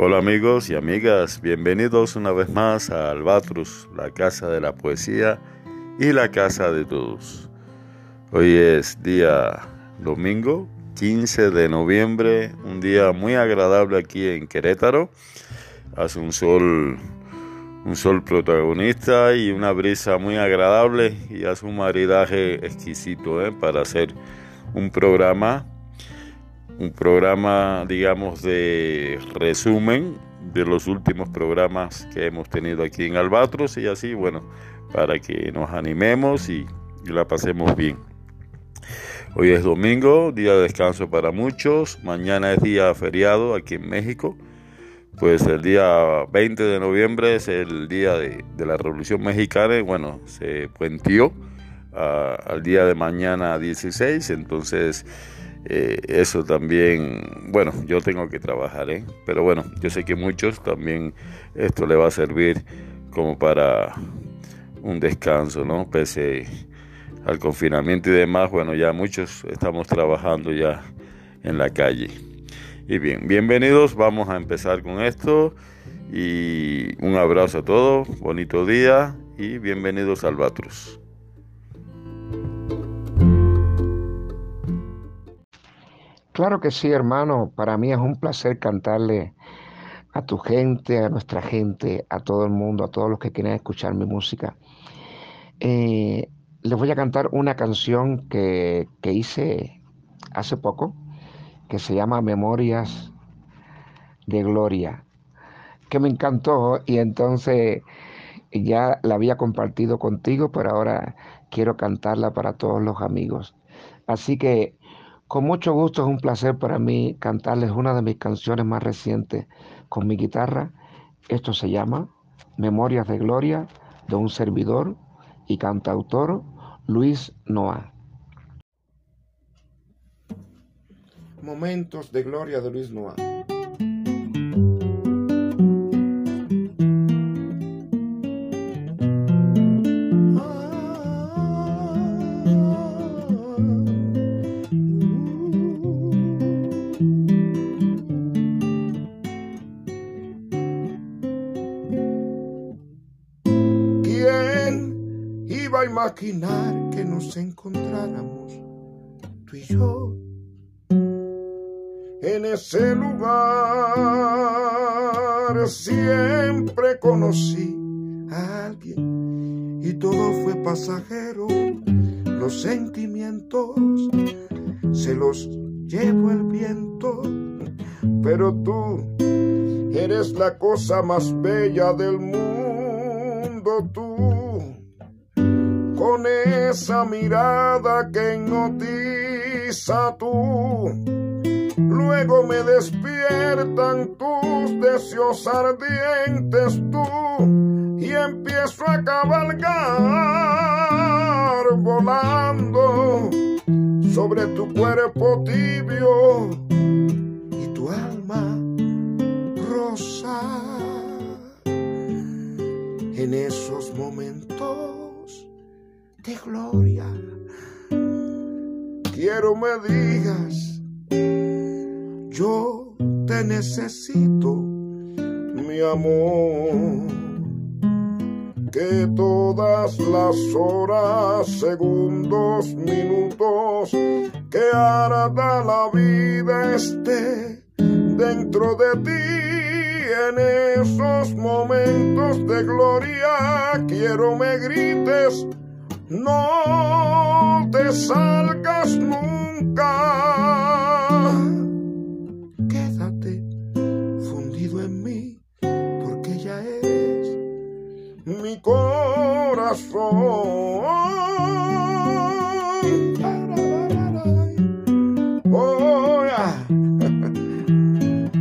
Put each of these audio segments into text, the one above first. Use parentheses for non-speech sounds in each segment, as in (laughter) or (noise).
Hola amigos y amigas, bienvenidos una vez más a Albatros, la casa de la poesía y la casa de todos. Hoy es día domingo, 15 de noviembre, un día muy agradable aquí en Querétaro. Hace un sol, un sol protagonista y una brisa muy agradable y hace un maridaje exquisito ¿eh? para hacer un programa un programa, digamos, de resumen de los últimos programas que hemos tenido aquí en Albatros y así, bueno, para que nos animemos y, la pasemos bien. Hoy es domingo, día de descanso para muchos, mañana es día feriado aquí en México, pues el día 20 de noviembre es el día de, la Revolución Mexicana y bueno, se puentió ah, al día de mañana 16, entonces eh, eso también, bueno, yo tengo que trabajar, ¿eh? pero bueno, yo sé que muchos también esto le va a servir como para un descanso, ¿no? Pese al confinamiento y demás, bueno, ya muchos estamos trabajando ya en la calle. Y bien, bienvenidos, vamos a empezar con esto y un abrazo a todos, bonito día y bienvenidos al Batrus. Claro que sí, hermano. Para mí es un placer cantarle a tu gente, a nuestra gente, a todo el mundo, a todos los que quieren escuchar mi música. Eh, les voy a cantar una canción que, que hice hace poco, que se llama Memorias de Gloria, que me encantó y entonces ya la había compartido contigo, pero ahora quiero cantarla para todos los amigos. Así que con mucho gusto es un placer para mí cantarles una de mis canciones más recientes con mi guitarra. Esto se llama Memorias de Gloria de un servidor y cantautor Luis Noah. Momentos de Gloria de Luis Noah. Imaginar que nos encontráramos tú y yo en ese lugar. Siempre conocí a alguien y todo fue pasajero. Los sentimientos se los llevó el viento, pero tú eres la cosa más bella del mundo. Tú con esa mirada que hipnotiza tú. Luego me despiertan tus deseos ardientes tú y empiezo a cabalgar volando sobre tu cuerpo tibio y tu alma rosa. En esos momentos de gloria. Quiero me digas, yo te necesito, mi amor. Que todas las horas, segundos, minutos que arda la vida esté dentro de ti en esos momentos de gloria quiero me grites no te salgas nunca. Quédate fundido en mí, porque ya eres mi corazón.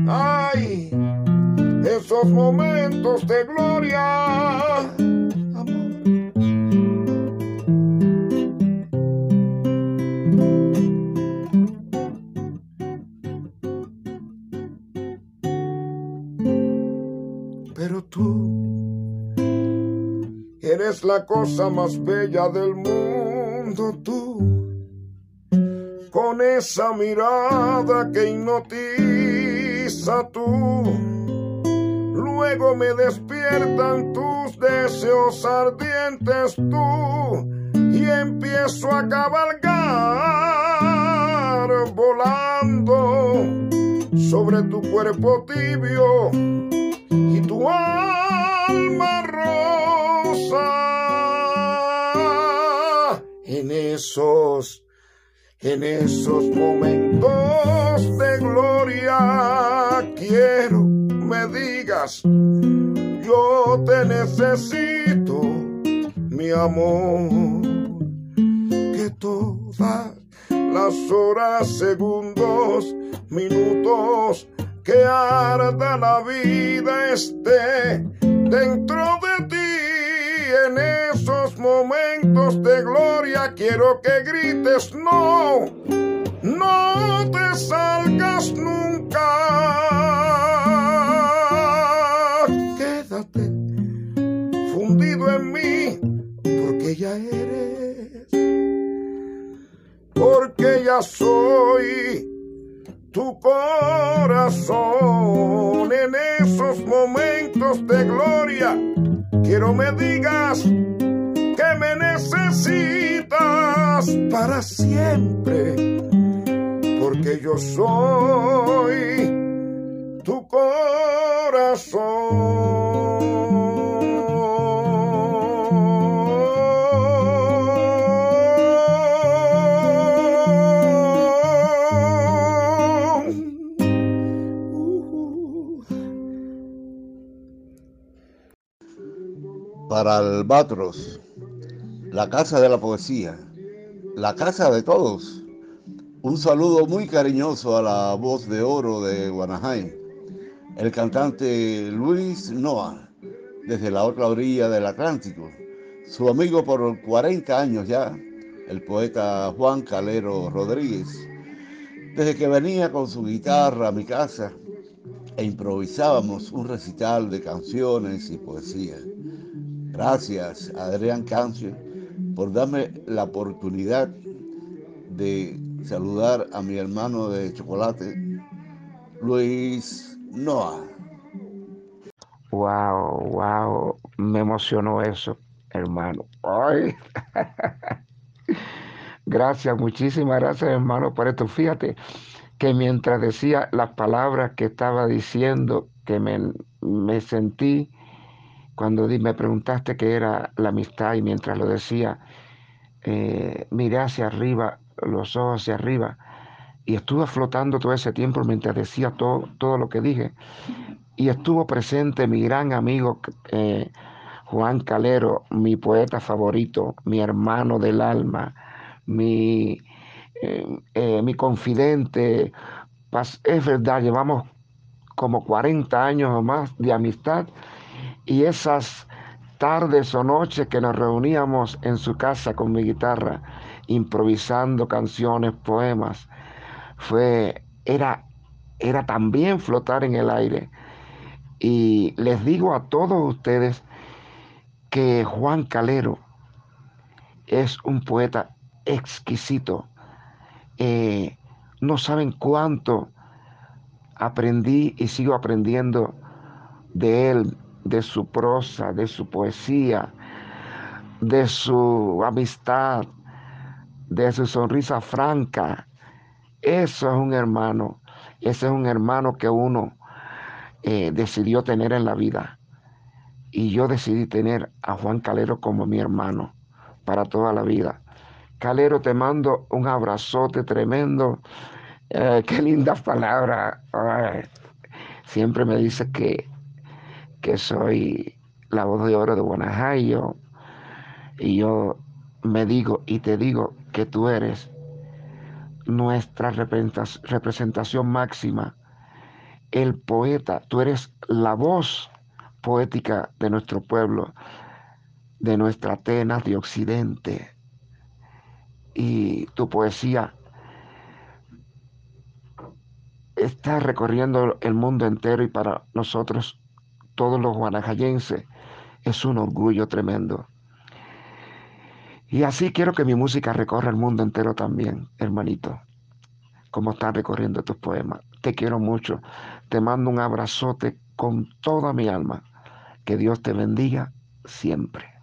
Ay, esos momentos de gloria. La cosa más bella del mundo, tú, con esa mirada que hipnotiza tú. Luego me despiertan tus deseos ardientes tú. Y empiezo a cabalgar volando sobre tu cuerpo tibio y tu alma en esos momentos de gloria quiero me digas, yo te necesito, mi amor, que todas las horas, segundos, minutos, que arda la vida esté dentro de. En esos momentos de gloria quiero que grites no, no te salgas nunca. en mí, porque ya eres, porque ya soy tu corazón en esos momentos de gloria. Quiero me digas que me necesitas para siempre, porque yo soy tu corazón. Para Albatros, la casa de la poesía, la casa de todos. Un saludo muy cariñoso a la voz de oro de Guanajay, el cantante Luis Noah, desde la otra orilla del Atlántico, su amigo por 40 años ya, el poeta Juan Calero Rodríguez, desde que venía con su guitarra a mi casa e improvisábamos un recital de canciones y poesía. Gracias, Adrián Cancio, por darme la oportunidad de saludar a mi hermano de chocolate, Luis Noah. Wow, wow, me emocionó eso, hermano. Ay. (laughs) gracias, muchísimas gracias, hermano, por esto. Fíjate que mientras decía las palabras que estaba diciendo, que me, me sentí cuando me preguntaste qué era la amistad y mientras lo decía, eh, miré hacia arriba, los ojos hacia arriba, y estuve flotando todo ese tiempo mientras decía todo, todo lo que dije. Y estuvo presente mi gran amigo eh, Juan Calero, mi poeta favorito, mi hermano del alma, mi, eh, mi confidente. Es verdad, llevamos como 40 años o más de amistad y esas tardes o noches que nos reuníamos en su casa con mi guitarra, improvisando canciones, poemas, fue, era, era también flotar en el aire. Y les digo a todos ustedes que Juan Calero es un poeta exquisito. Eh, no saben cuánto aprendí y sigo aprendiendo de él, de su prosa, de su poesía, de su amistad, de su sonrisa franca. Eso es un hermano, ese es un hermano que uno eh, decidió tener en la vida. Y yo decidí tener a Juan Calero como mi hermano para toda la vida. Calero, te mando un abrazote tremendo. Eh, qué lindas palabras. siempre me dice que que soy la voz de oro de Guanajuato, y yo me digo y te digo que tú eres nuestra representación máxima, el poeta, tú eres la voz poética de nuestro pueblo, de nuestra Atenas de Occidente. Y tu poesía está recorriendo el mundo entero y para nosotros todos los guanajayenses. Es un orgullo tremendo. Y así quiero que mi música recorra el mundo entero también, hermanito, como están recorriendo tus poemas. Te quiero mucho. Te mando un abrazote con toda mi alma. Que Dios te bendiga siempre.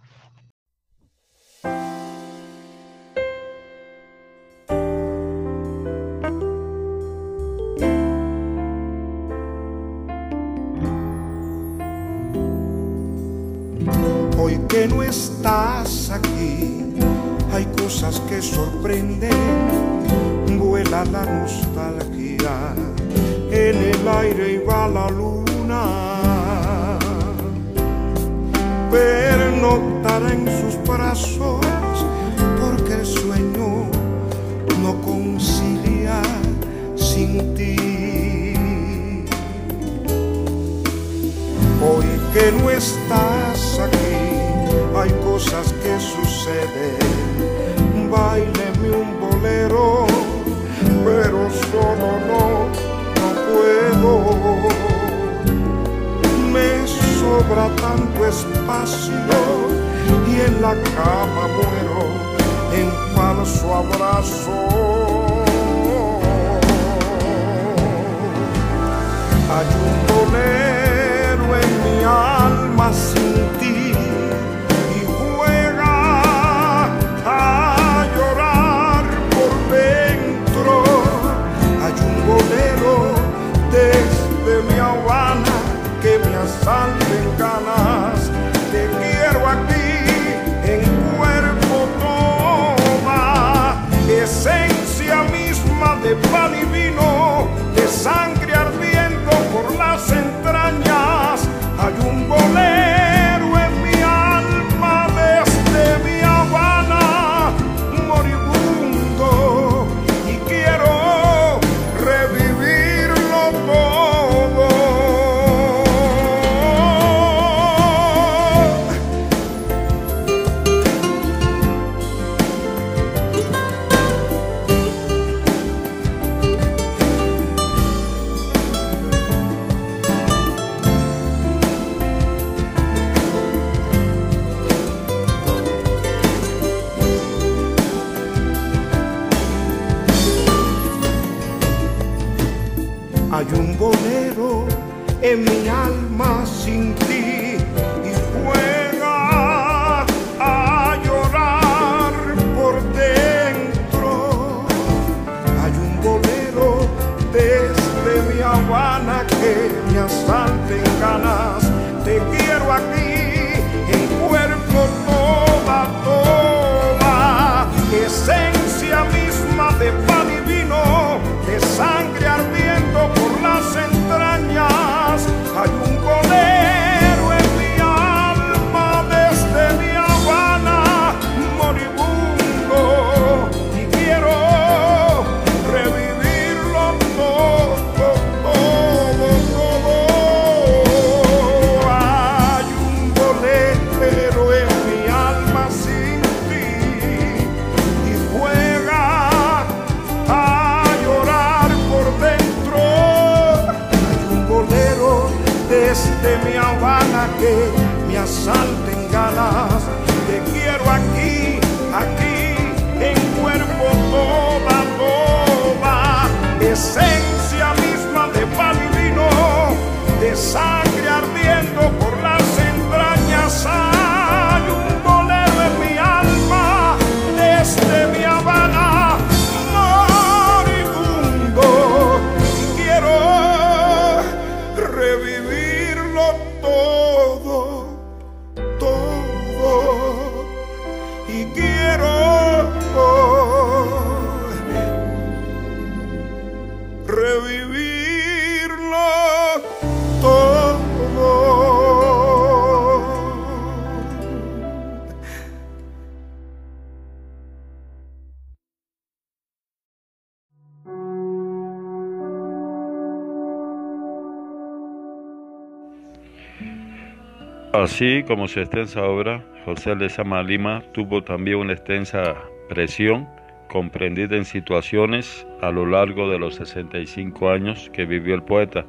Así como su extensa obra, José Lezama Lima tuvo también una extensa presión comprendida en situaciones a lo largo de los 65 años que vivió el poeta.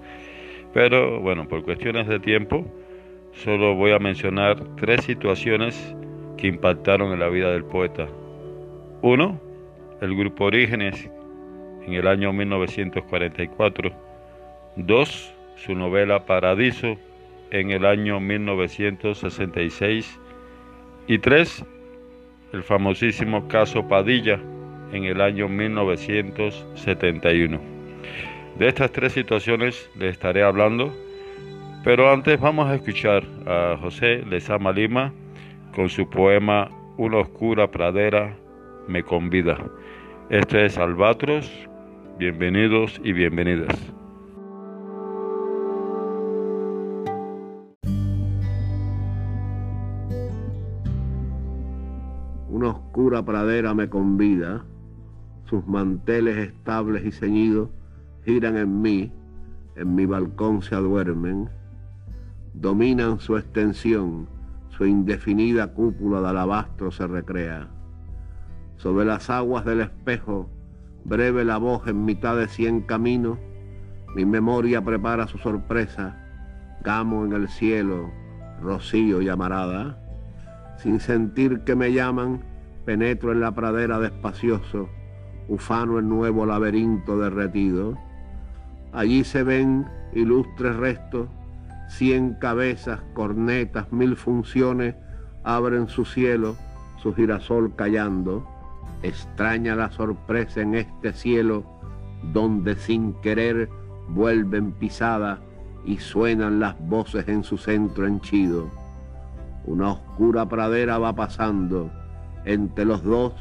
Pero bueno, por cuestiones de tiempo, solo voy a mencionar tres situaciones que impactaron en la vida del poeta. Uno, el grupo Orígenes en el año 1944. Dos, su novela Paradiso en el año 1966 y tres, el famosísimo caso Padilla en el año 1971. De estas tres situaciones les estaré hablando, pero antes vamos a escuchar a José Lezama Lima con su poema Una oscura pradera me convida. Este es Albatros, bienvenidos y bienvenidas. Una oscura pradera me convida, sus manteles estables y ceñidos giran en mí, en mi balcón se aduermen, dominan su extensión, su indefinida cúpula de alabastro se recrea. Sobre las aguas del espejo, breve la voz en mitad de cien caminos, mi memoria prepara su sorpresa, gamo en el cielo, rocío y amarada sin sentir que me llaman, penetro en la pradera despacioso, ufano el nuevo laberinto derretido. Allí se ven ilustres restos, cien cabezas, cornetas, mil funciones, abren su cielo, su girasol callando. Extraña la sorpresa en este cielo, donde sin querer vuelven pisada y suenan las voces en su centro henchido una oscura pradera va pasando, entre los dos,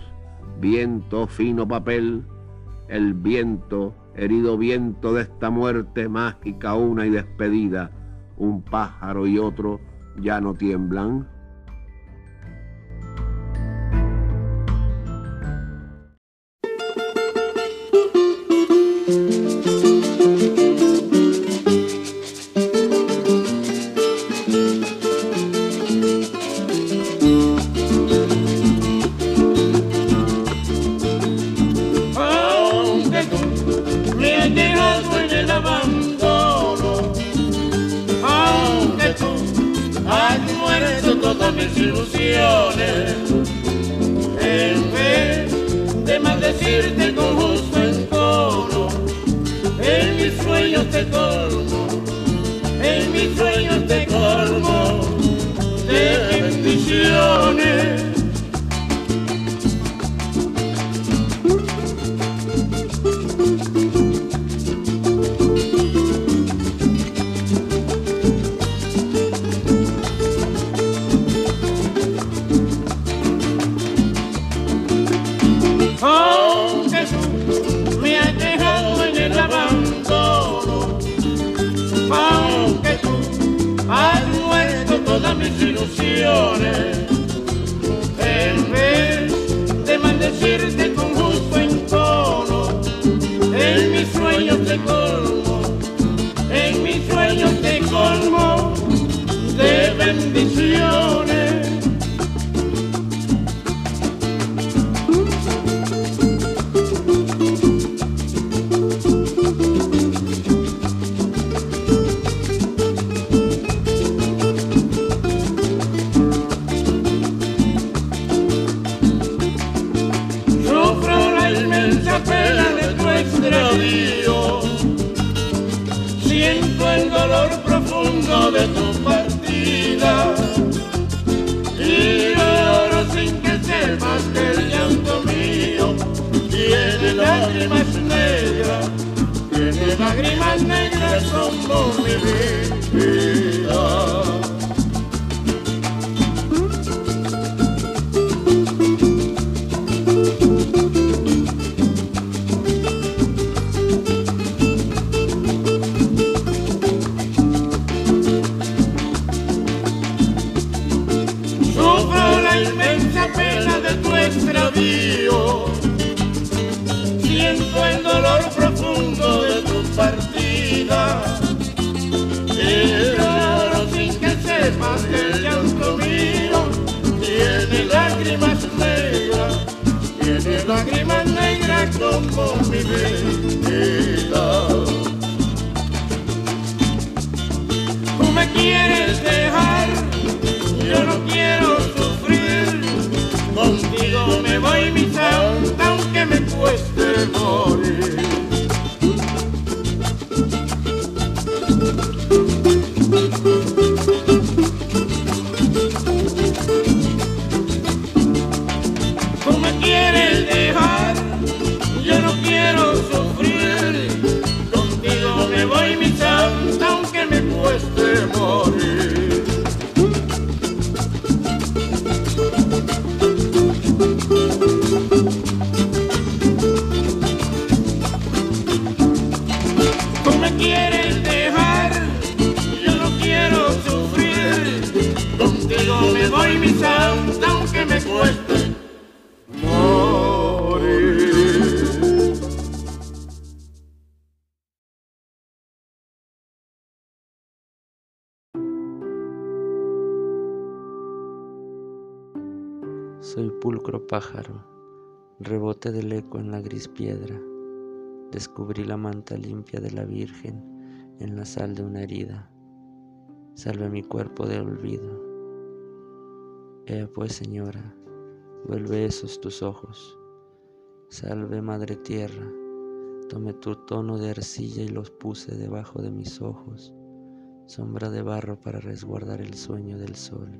viento fino papel, el viento, herido viento de esta muerte mágica una y despedida, un pájaro y otro ya no tiemblan. Profundo pájaro, rebote del eco en la gris piedra. Descubrí la manta limpia de la Virgen en la sal de una herida. Salve mi cuerpo de olvido. Ea pues, Señora, vuelve esos tus ojos. Salve, Madre Tierra, tomé tu tono de arcilla y los puse debajo de mis ojos, sombra de barro para resguardar el sueño del sol.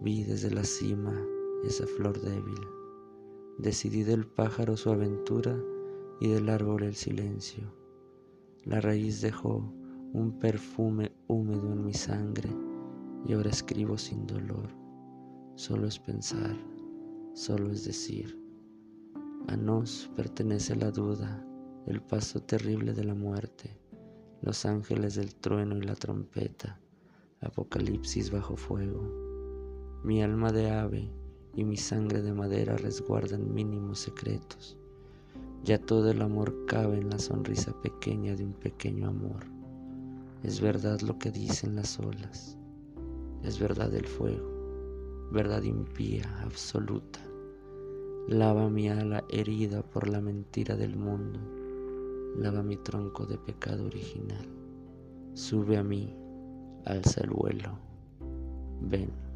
Vi desde la cima esa flor débil. Decidí del pájaro su aventura y del árbol el silencio. La raíz dejó un perfume húmedo en mi sangre y ahora escribo sin dolor. Solo es pensar, solo es decir. A nos pertenece la duda, el paso terrible de la muerte, los ángeles del trueno y la trompeta, apocalipsis bajo fuego. Mi alma de ave y mi sangre de madera resguardan mínimos secretos. Ya todo el amor cabe en la sonrisa pequeña de un pequeño amor. Es verdad lo que dicen las olas. Es verdad el fuego. Verdad impía, absoluta. Lava mi ala herida por la mentira del mundo. Lava mi tronco de pecado original. Sube a mí, alza el vuelo. Ven.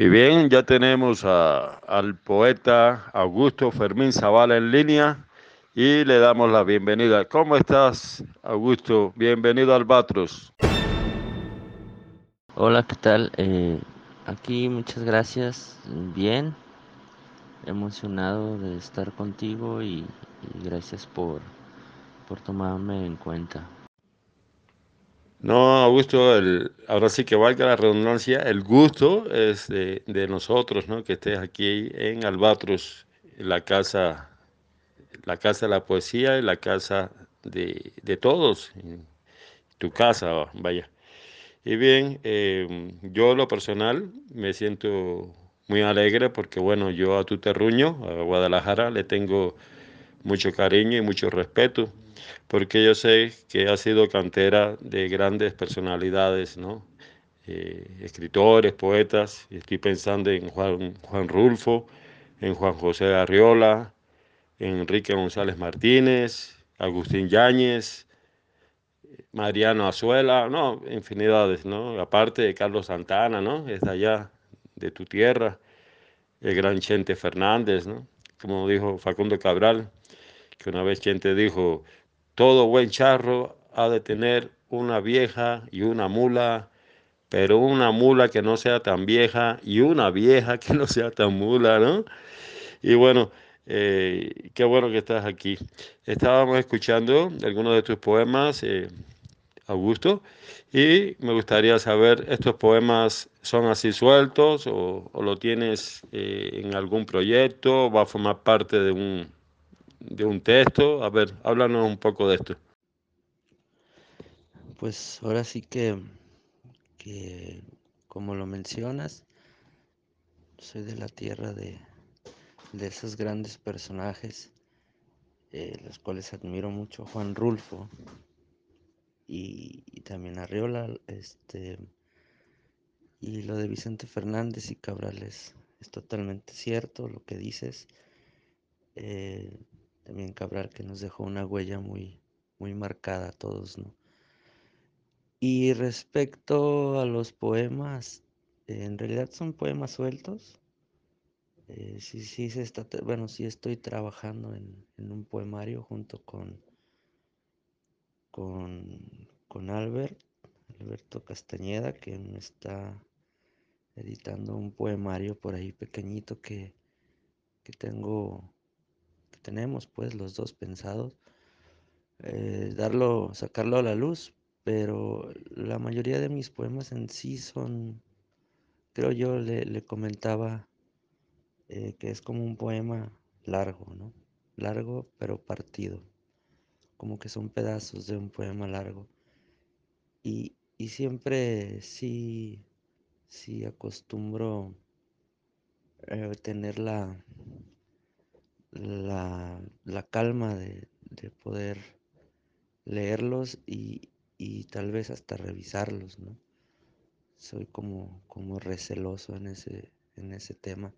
Y bien, ya tenemos al poeta Augusto Fermín Zavala en línea y le damos la bienvenida. ¿Cómo estás, Augusto? Bienvenido al Batros. Hola, ¿qué tal? Eh, aquí muchas gracias. Bien, emocionado de estar contigo y, gracias por, por tomarme en cuenta. No, Augusto, el, ahora sí que valga la redundancia, el gusto es de, nosotros, ¿no? Que estés aquí en Albatros, la casa, la casa de la poesía y la casa de, todos, tu casa, vaya. Y bien, eh, yo lo personal me siento muy alegre porque, bueno, yo a tu terruño, a Guadalajara, le tengo mucho cariño y mucho respeto porque yo sé que ha sido cantera de grandes personalidades, ¿no? Eh, escritores, poetas, estoy pensando en Juan, Juan Rulfo, en Juan José Arriola, en Enrique González Martínez, Agustín Yáñez, Mariano Azuela, no, infinidades, ¿no? Aparte de Carlos Santana, ¿no? Es de allá, de tu tierra, el gran Chente Fernández, ¿no? Como dijo Facundo Cabral, que una vez Chente dijo, todo buen charro ha de tener una vieja y una mula, pero una mula que no sea tan vieja y una vieja que no sea tan mula, ¿no? Y bueno, eh, qué bueno que estás aquí. Estábamos escuchando algunos de tus poemas, eh, Augusto, y me gustaría saber, ¿estos poemas son así sueltos o, lo tienes eh, en algún proyecto? ¿Va a formar parte de un, de un texto. A ver, háblanos un poco de esto. Pues ahora sí que, que como lo mencionas, soy de la tierra de, de esos grandes personajes, eh, los cuales admiro mucho, Juan Rulfo y, también Arriola, este, y lo de Vicente Fernández y Cabrales es totalmente cierto lo que dices. Eh, también Cabral que nos dejó una huella muy, muy marcada a todos, ¿no? Y respecto a los poemas, en realidad son poemas sueltos. Eh, sí, sí, se está, bueno, sí estoy trabajando en, un poemario junto con, con, con Albert, Alberto Castañeda, que me está editando un poemario por ahí pequeñito que, que tengo tenemos pues los dos pensados, eh, darlo, sacarlo a la luz, pero la mayoría de mis poemas en sí son, creo yo le, comentaba eh, que es como un poema largo, ¿no? largo pero partido, como que son pedazos de un poema largo. Y, siempre sí, sí acostumbro eh, tener la, la, calma de, poder leerlos y, tal vez hasta revisarlos, ¿no? Soy como, como receloso en ese, en ese tema.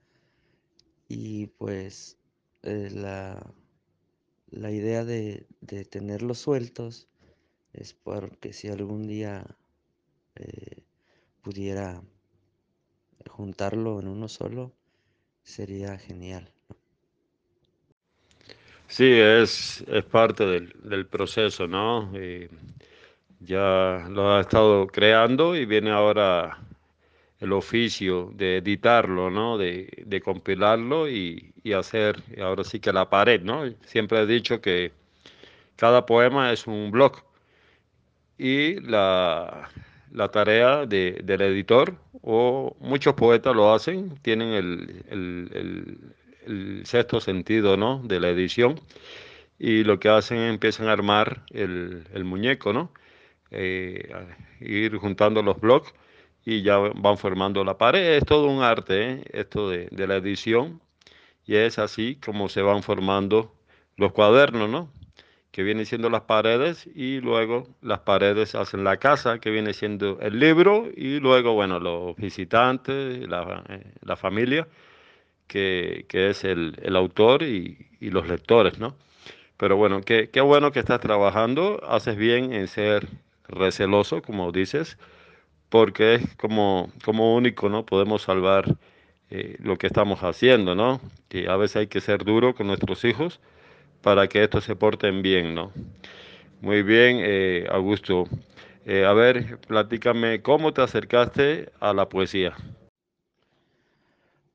Y pues eh, la, la, idea de, tenerlos sueltos es porque si algún día eh, pudiera juntarlo en uno solo, sería genial. Sí, es, es parte del, del proceso, ¿no? ya lo ha estado creando y viene ahora el oficio de editarlo, ¿no? De, de compilarlo y, y, hacer, ahora sí que la pared, ¿no? Siempre he dicho que cada poema es un blog y la, la tarea de, del editor, o muchos poetas lo hacen, tienen el, el, el, sexto sentido, ¿no? De la edición y lo que hacen empiezan a armar el, el muñeco, ¿no? Eh, ir juntando los blogs y ya van formando la pared. Es todo un arte, ¿eh? esto de, de, la edición, y es así como se van formando los cuadernos, ¿no? Que vienen siendo las paredes y luego las paredes hacen la casa, que viene siendo el libro, y luego, bueno, los visitantes, la, eh, la familia, que, es el, el autor y, y, los lectores, ¿no? Pero bueno, qué, qué bueno que estás trabajando, haces bien en ser receloso, como dices, porque es como, como único, ¿no? Podemos salvar eh, lo que estamos haciendo, ¿no? Y a veces hay que ser duro con nuestros hijos para que estos se porten bien, ¿no? Muy bien, eh, Augusto. Eh, a ver, platícame, ¿cómo te acercaste a la poesía?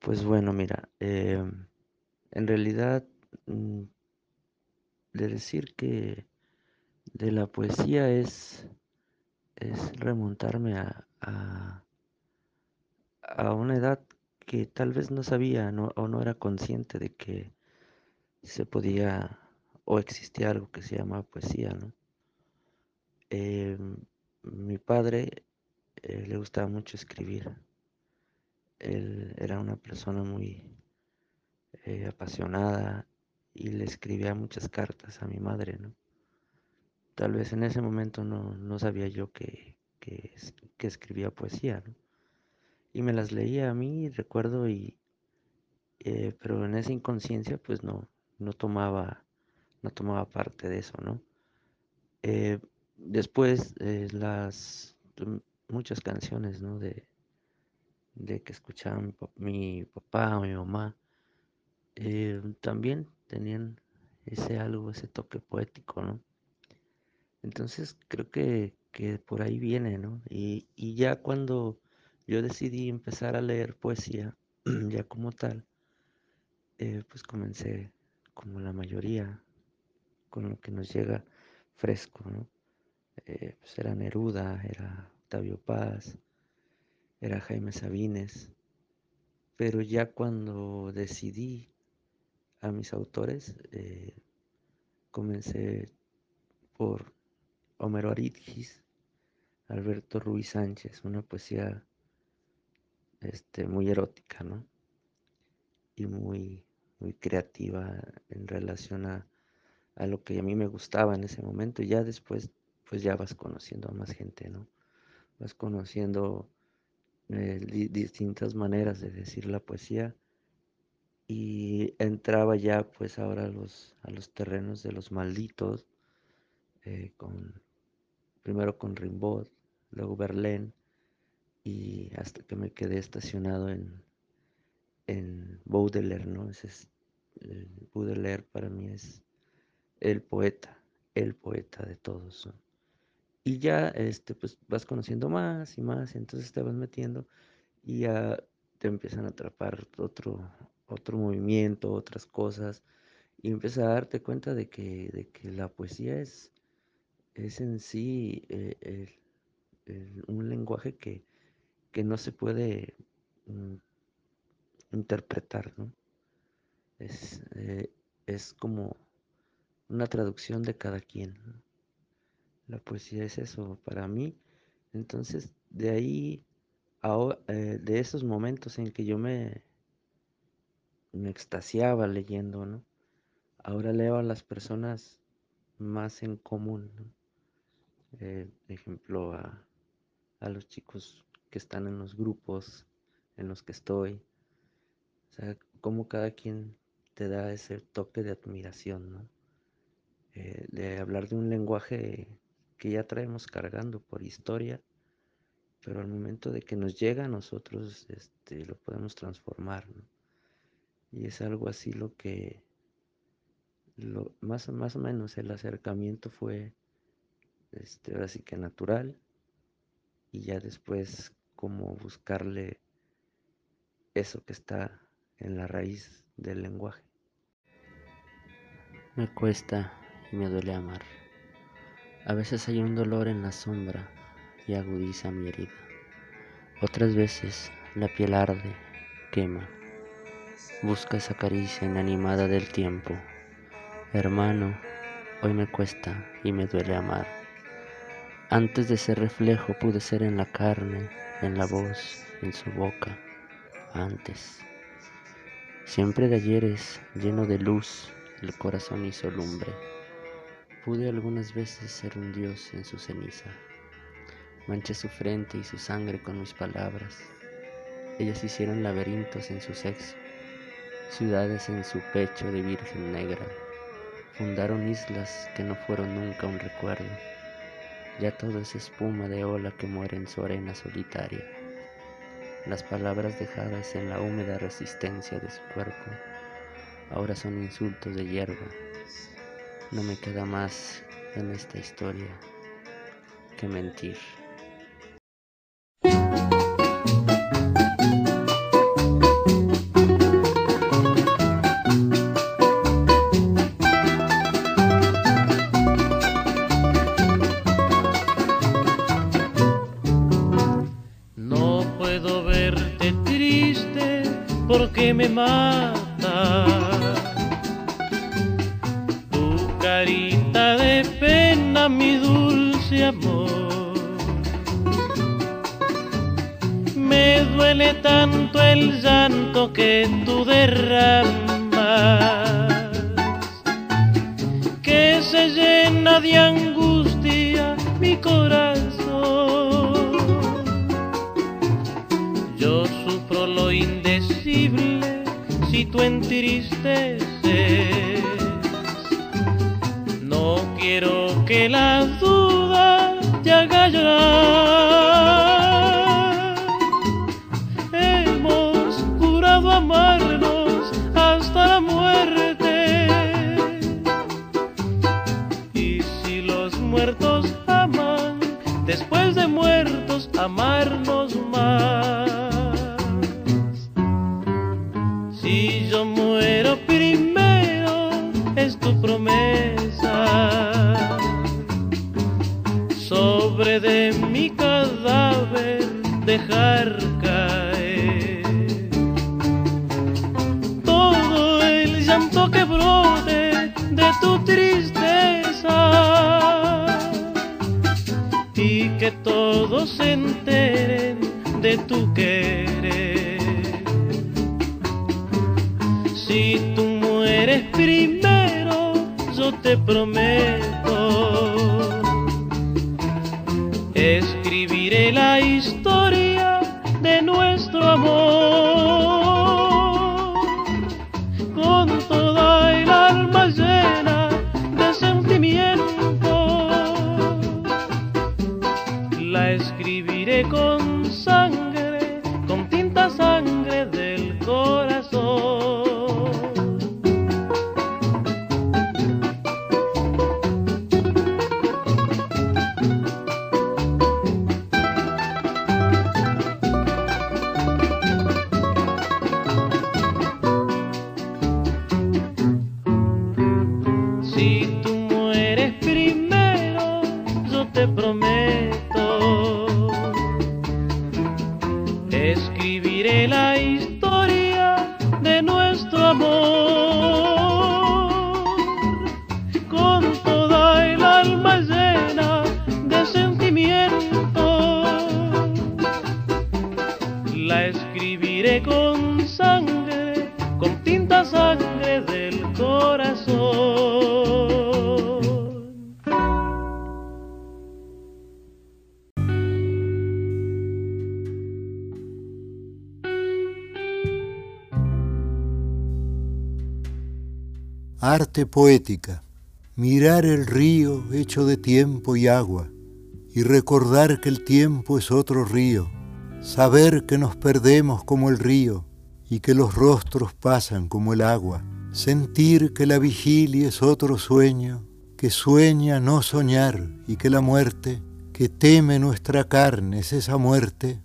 Pues bueno, mira, en realidad, mm, de decir que de la poesía es es remontarme a, a, una edad que tal vez no sabía o no era consciente de que se podía o existía algo que se llama poesía, ¿no? Em, mi padre eh, le gustaba mucho escribir. Él era una persona muy eh, apasionada y le escribía muchas cartas a mi madre, ¿no? Tal vez en ese momento no, sabía yo que, que, escribía poesía, ¿no? Y me las leía a mí, recuerdo, y, eh, pero en esa inconsciencia pues no, no tomaba, no tomaba parte de eso, ¿no? Eh, después eh, las muchas canciones, ¿no? De, de que escuchaban mi, papá o mi mamá, también tenían ese algo, ese toque poético, ¿no? Entonces creo que, por ahí viene, ¿no? Y, ya cuando yo decidí empezar a leer poesía, (clears throat) ya como tal, eh, pues comencé como la mayoría, con lo que nos llega fresco, ¿no? Eh, pues era Neruda, era Octavio Paz, era Jaime Sabines, pero ya cuando decidí a mis autores, eh, comencé por Homero Aridgis, Alberto Ruiz Sánchez, una poesía este, muy erótica, ¿no? Y muy, muy creativa en relación a, lo que a mí me gustaba en ese momento. Y ya después, pues ya vas conociendo a más gente, ¿no? Vas conociendo eh, distintas maneras de decir la poesía y entraba ya pues ahora a los, a los terrenos de los malditos eh, con primero con Rimbaud, luego Verlaine, y hasta que me quedé estacionado en, en Baudelaire, ¿no? Ese es, Baudelaire para mí es el poeta, el poeta de todos, Y ya, este, pues vas conociendo más y más, y entonces te vas metiendo y ya te empiezan a atrapar otro, otro movimiento, otras cosas, y empiezas a darte cuenta de que, de que la poesía es, es en sí eh, un lenguaje que, no se puede mm, interpretar, ¿no? Es, eh, es como una traducción de cada quien. La poesía es eso para mí. Entonces, de ahí, eh, de esos momentos en que yo me, me extasiaba leyendo, ¿no? Ahora leo a las personas más en común, ¿no? Eh, ejemplo, a, a los chicos que están en los grupos en los que estoy. O sea, cómo cada quien te da ese toque de admiración, ¿no? Eh, de hablar de un lenguaje que ya traemos cargando por historia, pero al momento de que nos llega a nosotros, este, lo podemos transformar. Y es algo así lo que, lo, más, más o menos el acercamiento fue, este, ahora sí que natural, y ya después como buscarle eso que está en la raíz del lenguaje. Me cuesta y me duele amar. A veces hay un dolor en la sombra y agudiza mi herida. Otras veces la piel arde, quema. Busca esa caricia inanimada del tiempo. Hermano, hoy me cuesta y me duele amar. Antes de ser reflejo pude ser en la carne, en la voz, en su boca. Antes. Siempre de ayeres, lleno de luz, el corazón hizo lumbre. Pude algunas veces ser un dios en su ceniza. Manché su frente y su sangre con mis palabras. Ellas hicieron laberintos en su sexo, ciudades en su pecho de virgen negra. Fundaron islas que no fueron nunca un recuerdo. Ya todo es espuma de ola que muere en su arena solitaria. Las palabras dejadas en la húmeda resistencia de su cuerpo ahora son insultos de hierba. No me queda más en esta historia que mentir. No puedo verte triste porque me mata. Llanto que feito Poética, mirar el río hecho de tiempo y agua, y recordar que el tiempo es otro río, saber que nos perdemos como el río y que los rostros pasan como el agua, sentir que la vigilia es otro sueño, que sueña no soñar y que la muerte, que teme nuestra carne es esa muerte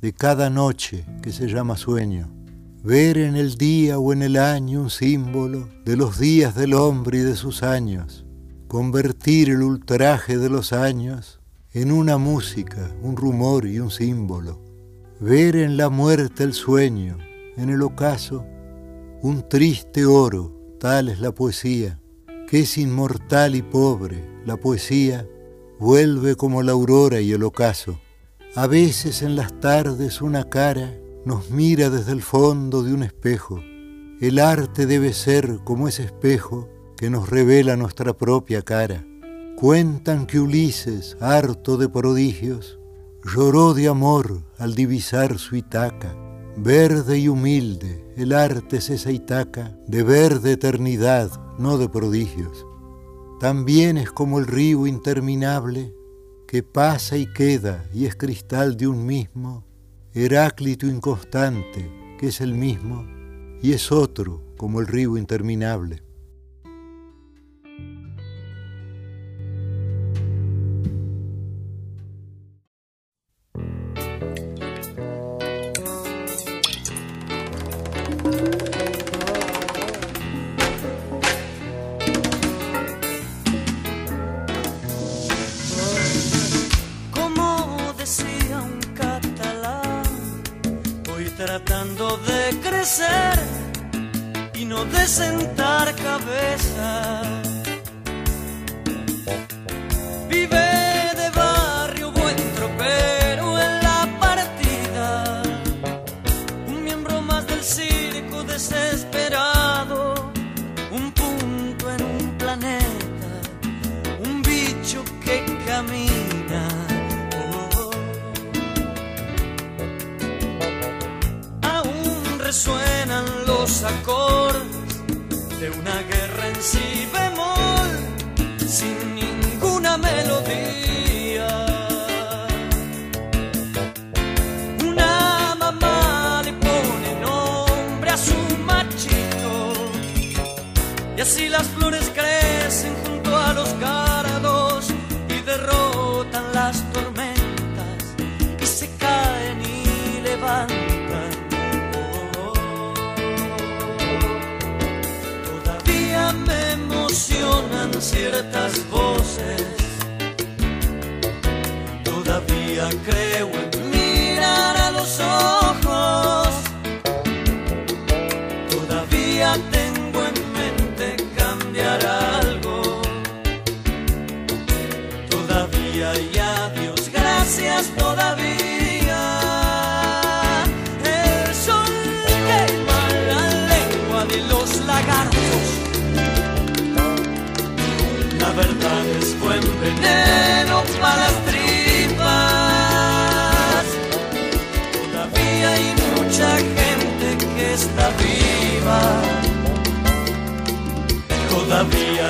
de cada noche que se llama sueño ver en el día o en el año un símbolo de los días del hombre y de sus años, convertir el ultraje de los años en una música, un rumor y un símbolo, ver en la muerte el sueño, en el ocaso, un triste oro, tal es la poesía, que es inmortal y pobre, la poesía vuelve como la aurora y el ocaso. A veces en las tardes una cara nos mira desde el fondo de un espejo. El arte debe ser como ese espejo que nos revela nuestra propia cara. Cuentan que Ulises, harto de prodigios, lloró de amor al divisar su Itaca. Verde y humilde, el arte es esa Itaca de verde eternidad, no de prodigios. También es como el río interminable que pasa y queda y es cristal de un mismo Heráclito inconstante, que es el mismo, y es otro como el río interminable. De sentar cabeza. Vive de barrio buen tropero en la partida, un miembro más del circo desesperado, un punto en un planeta, un bicho que camina. resuenan los acordes Todavía creo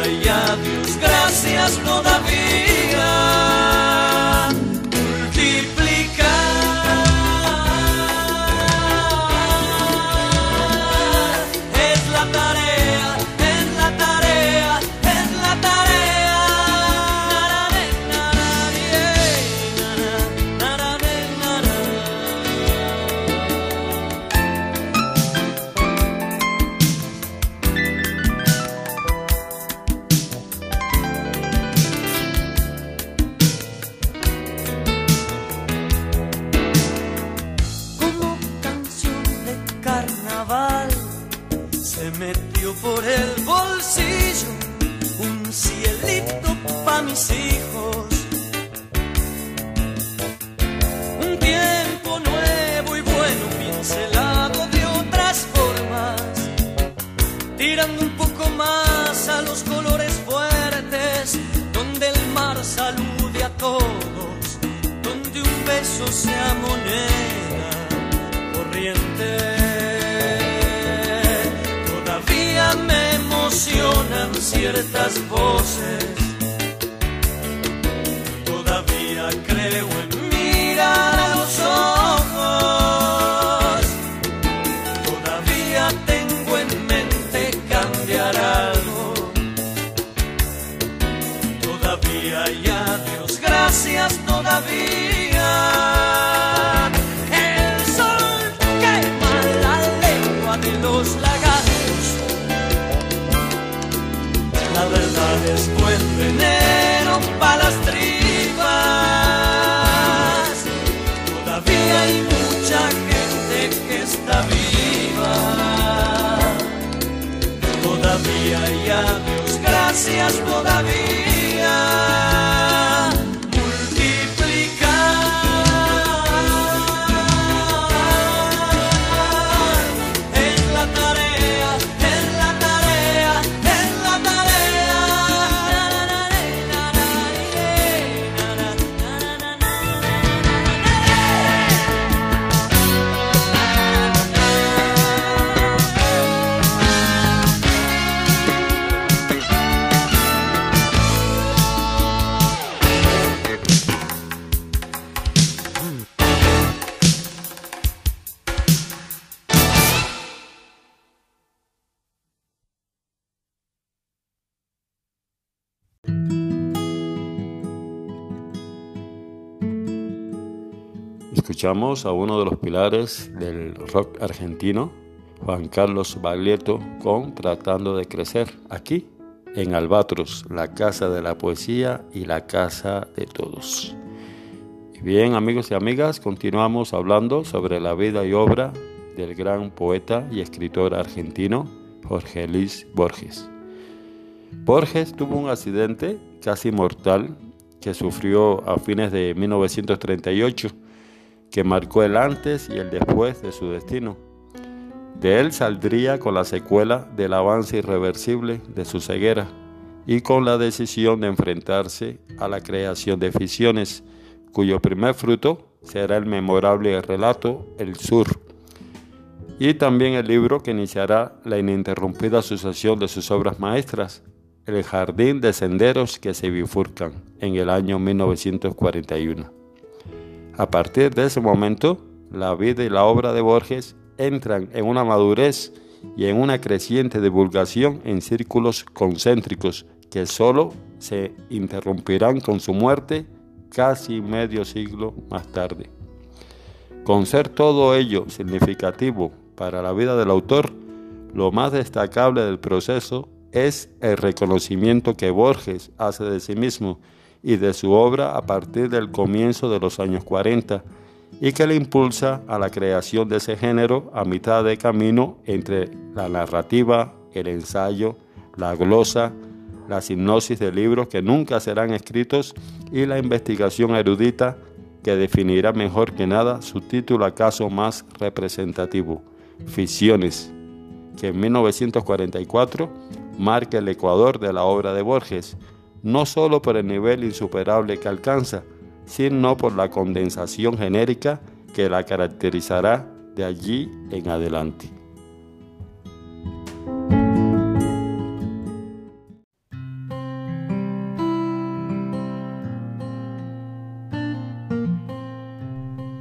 y a Dios gracias todavía. Sea moneda corriente. Todavía me emocionan ciertas voces, Escuchamos a uno de los pilares del rock argentino, Juan Carlos Baglietto, con Tratando de Crecer, aquí en Albatros, la casa de la poesía y la casa de todos. Bien, amigos y amigas, continuamos hablando sobre la vida y obra del gran poeta y escritor argentino Jorge Luis Borges. Borges tuvo un accidente casi mortal que sufrió a fines de 1938 que marcó el antes y el después de su destino. De él saldría con la secuela del avance irreversible de su ceguera y con la decisión de enfrentarse a la creación de ficciones, cuyo primer fruto será el memorable relato El Sur, y también el libro que iniciará la ininterrumpida sucesión de sus obras maestras, El Jardín de Senderos que se bifurcan, en el año 1941. A partir de ese momento, la vida y la obra de Borges entran en una madurez y en una creciente divulgación en círculos concéntricos que solo se interrumpirán con su muerte casi medio siglo más tarde. Con ser todo ello significativo para la vida del autor, lo más destacable del proceso es el reconocimiento que Borges hace de sí mismo y de su obra a partir del comienzo de los años 40 y que le impulsa a la creación de ese género a mitad de camino entre la narrativa, el ensayo, la glosa, la hipnosis de libros que nunca serán escritos y la investigación erudita que definirá mejor que nada su título acaso más representativo, Ficciones, que en 1944 marca el ecuador de la obra de Borges, no solo por el nivel insuperable que alcanza, sino por la condensación genérica que la caracterizará de allí en adelante.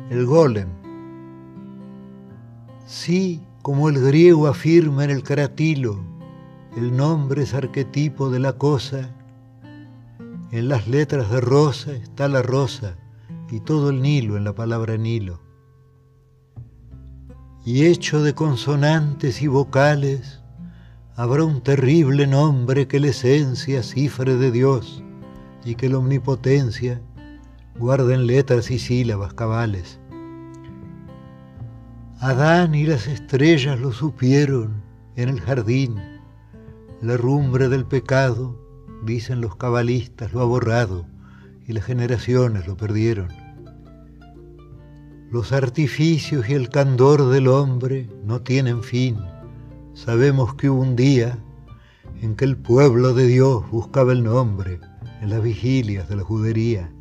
El golem. Sí, como el griego afirma en el caratilo, el nombre es arquetipo de la cosa. En las letras de rosa está la rosa y todo el Nilo en la palabra Nilo. Y hecho de consonantes y vocales, habrá un terrible nombre que la esencia cifre de Dios y que la omnipotencia guarda en letras y sílabas cabales. Adán y las estrellas lo supieron en el jardín, la rumbre del pecado, dicen los cabalistas, lo ha borrado y las generaciones lo perdieron. Los artificios y el candor del hombre no tienen fin. Sabemos que hubo un día en que el pueblo de Dios buscaba el nombre en las vigilias de la judería.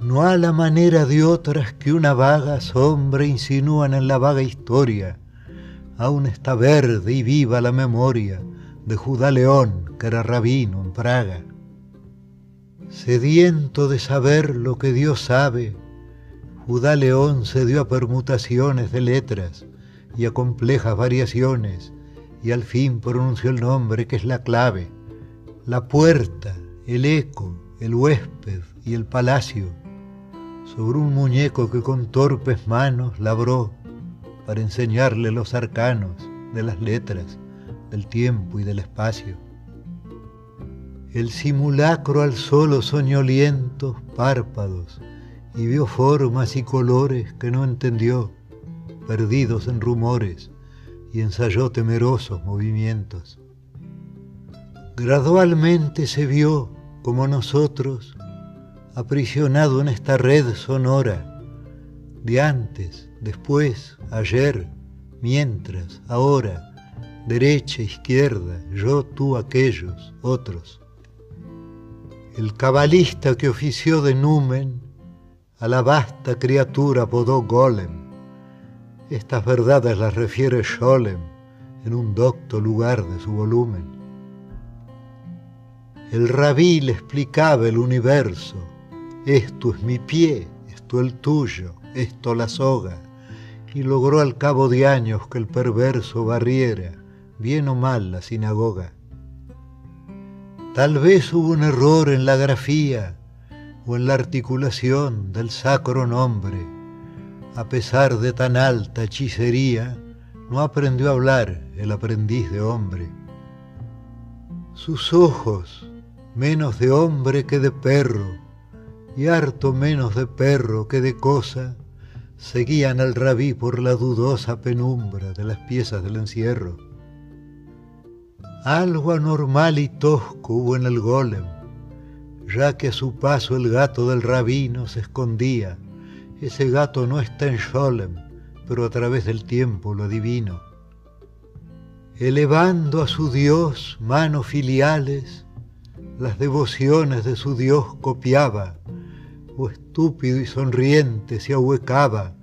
No a la manera de otras que una vaga sombra insinúan en la vaga historia, aún está verde y viva la memoria de Judá León, que era rabino en Praga. Sediento de saber lo que Dios sabe, Judá León se dio a permutaciones de letras y a complejas variaciones, y al fin pronunció el nombre que es la clave, la puerta, el eco, el huésped y el palacio, sobre un muñeco que con torpes manos labró para enseñarle los arcanos de las letras, del tiempo y del espacio. El simulacro alzó los soñolientos párpados y vio formas y colores que no entendió, perdidos en rumores, y ensayó temerosos movimientos. Gradualmente se vio, como nosotros, aprisionado en esta red sonora, de antes, después, ayer, mientras, ahora, derecha, izquierda, yo, tú, aquellos, otros. El cabalista que ofició de numen a la vasta criatura apodó Golem. Estas verdades las refiere Scholem en un docto lugar de su volumen. El rabí le explicaba el universo. Esto es mi pie, esto el tuyo, esto la soga. Y logró al cabo de años que el perverso barriera, bien o mal, la sinagoga. Tal vez hubo un error en la grafía o en la articulación del sacro nombre. A pesar de tan alta hechicería, no aprendió a hablar el aprendiz de hombre. Sus ojos, menos de hombre que de perro, y harto menos de perro que de cosa, seguían al rabí por la dudosa penumbra de las piezas del encierro. Algo anormal y tosco hubo en el golem, ya que a su paso el gato del rabino se escondía. Ese gato no está en Sholem, pero a través del tiempo lo adivino. Elevando a su Dios manos filiales, las devociones de su Dios copiaba, o estúpido y sonriente se ahuecaba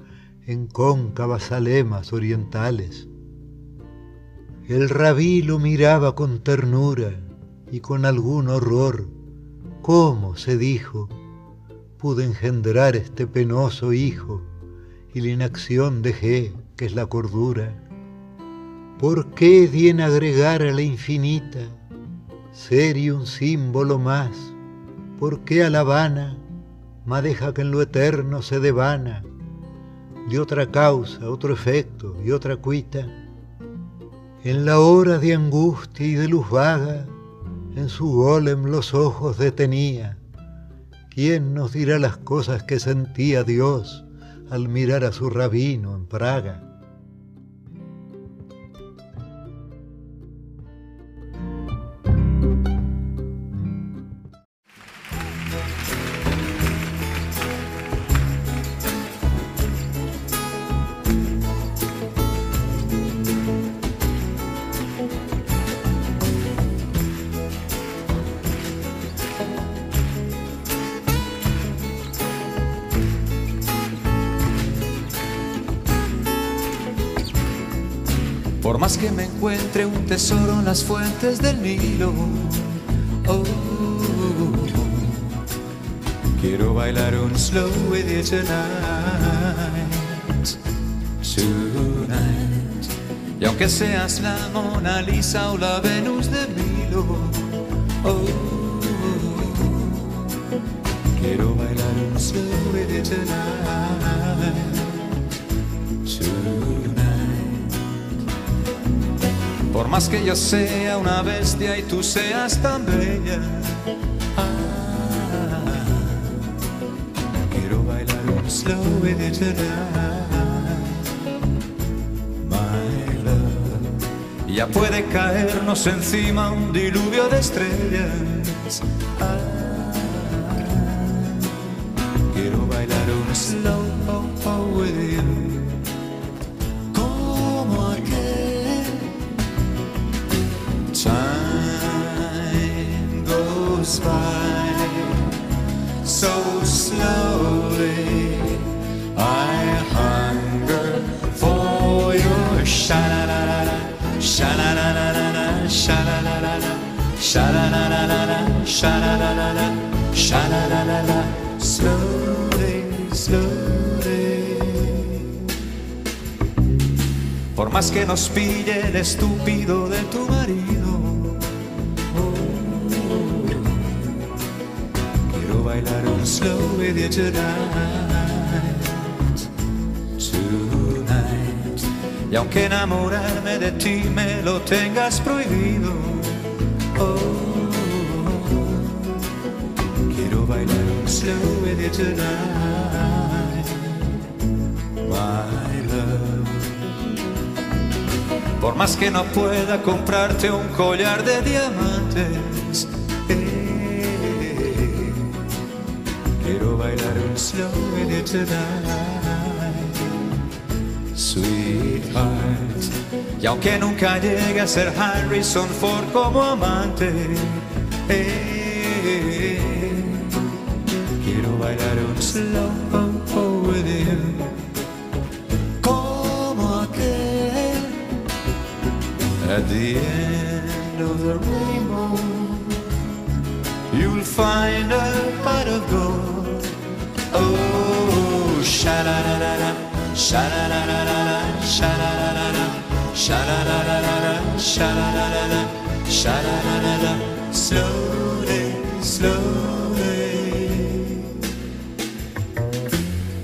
en cóncavas alemas orientales. El rabí lo miraba con ternura y con algún horror. ¿Cómo, se dijo, pude engendrar este penoso hijo y la inacción dejé, que es la cordura? ¿Por qué di en agregar a la infinita ser y un símbolo más? ¿Por qué a la vana deja que en lo eterno se devana de otra causa, otro efecto y otra cuita? En la hora de angustia y de luz vaga, en su golem los ojos detenía. ¿Quién nos dirá las cosas que sentía Dios al mirar a su rabino en Praga? Tesoro las fuentes del Nilo, oh, quiero bailar un slow with you tonight, tonight. Y aunque seas la Mona Lisa o la Venus de Milo, oh, quiero bailar un slow with you tonight. Por más que yo sea una bestia y tú seas tan bella, ah, quiero bailar un slow with you my love. Ya puede caernos encima un diluvio de estrellas. Ah, so slowly. I hunger for your sha na na na na, sha na sha na na na na, sha na na sha na na na na, sha na na na na. Slowly, slowly. Por más que nos pille el estúpido de tu marido slow with you tonight, tonight. Y aunque enamorarme de ti me lo tengas prohibido, oh, quiero bailar slow with you tonight, my. Por más que no pueda comprarte un collar de diamantes, quiero bailar un slow with you tonight, sweetheart. Y aunque nunca llegue a ser Harrison Ford como amante, eh, quiero bailar un slow with you. Como aquel at the end of the rainbow, you'll find a pot of gold. Oh, slowly, slowly.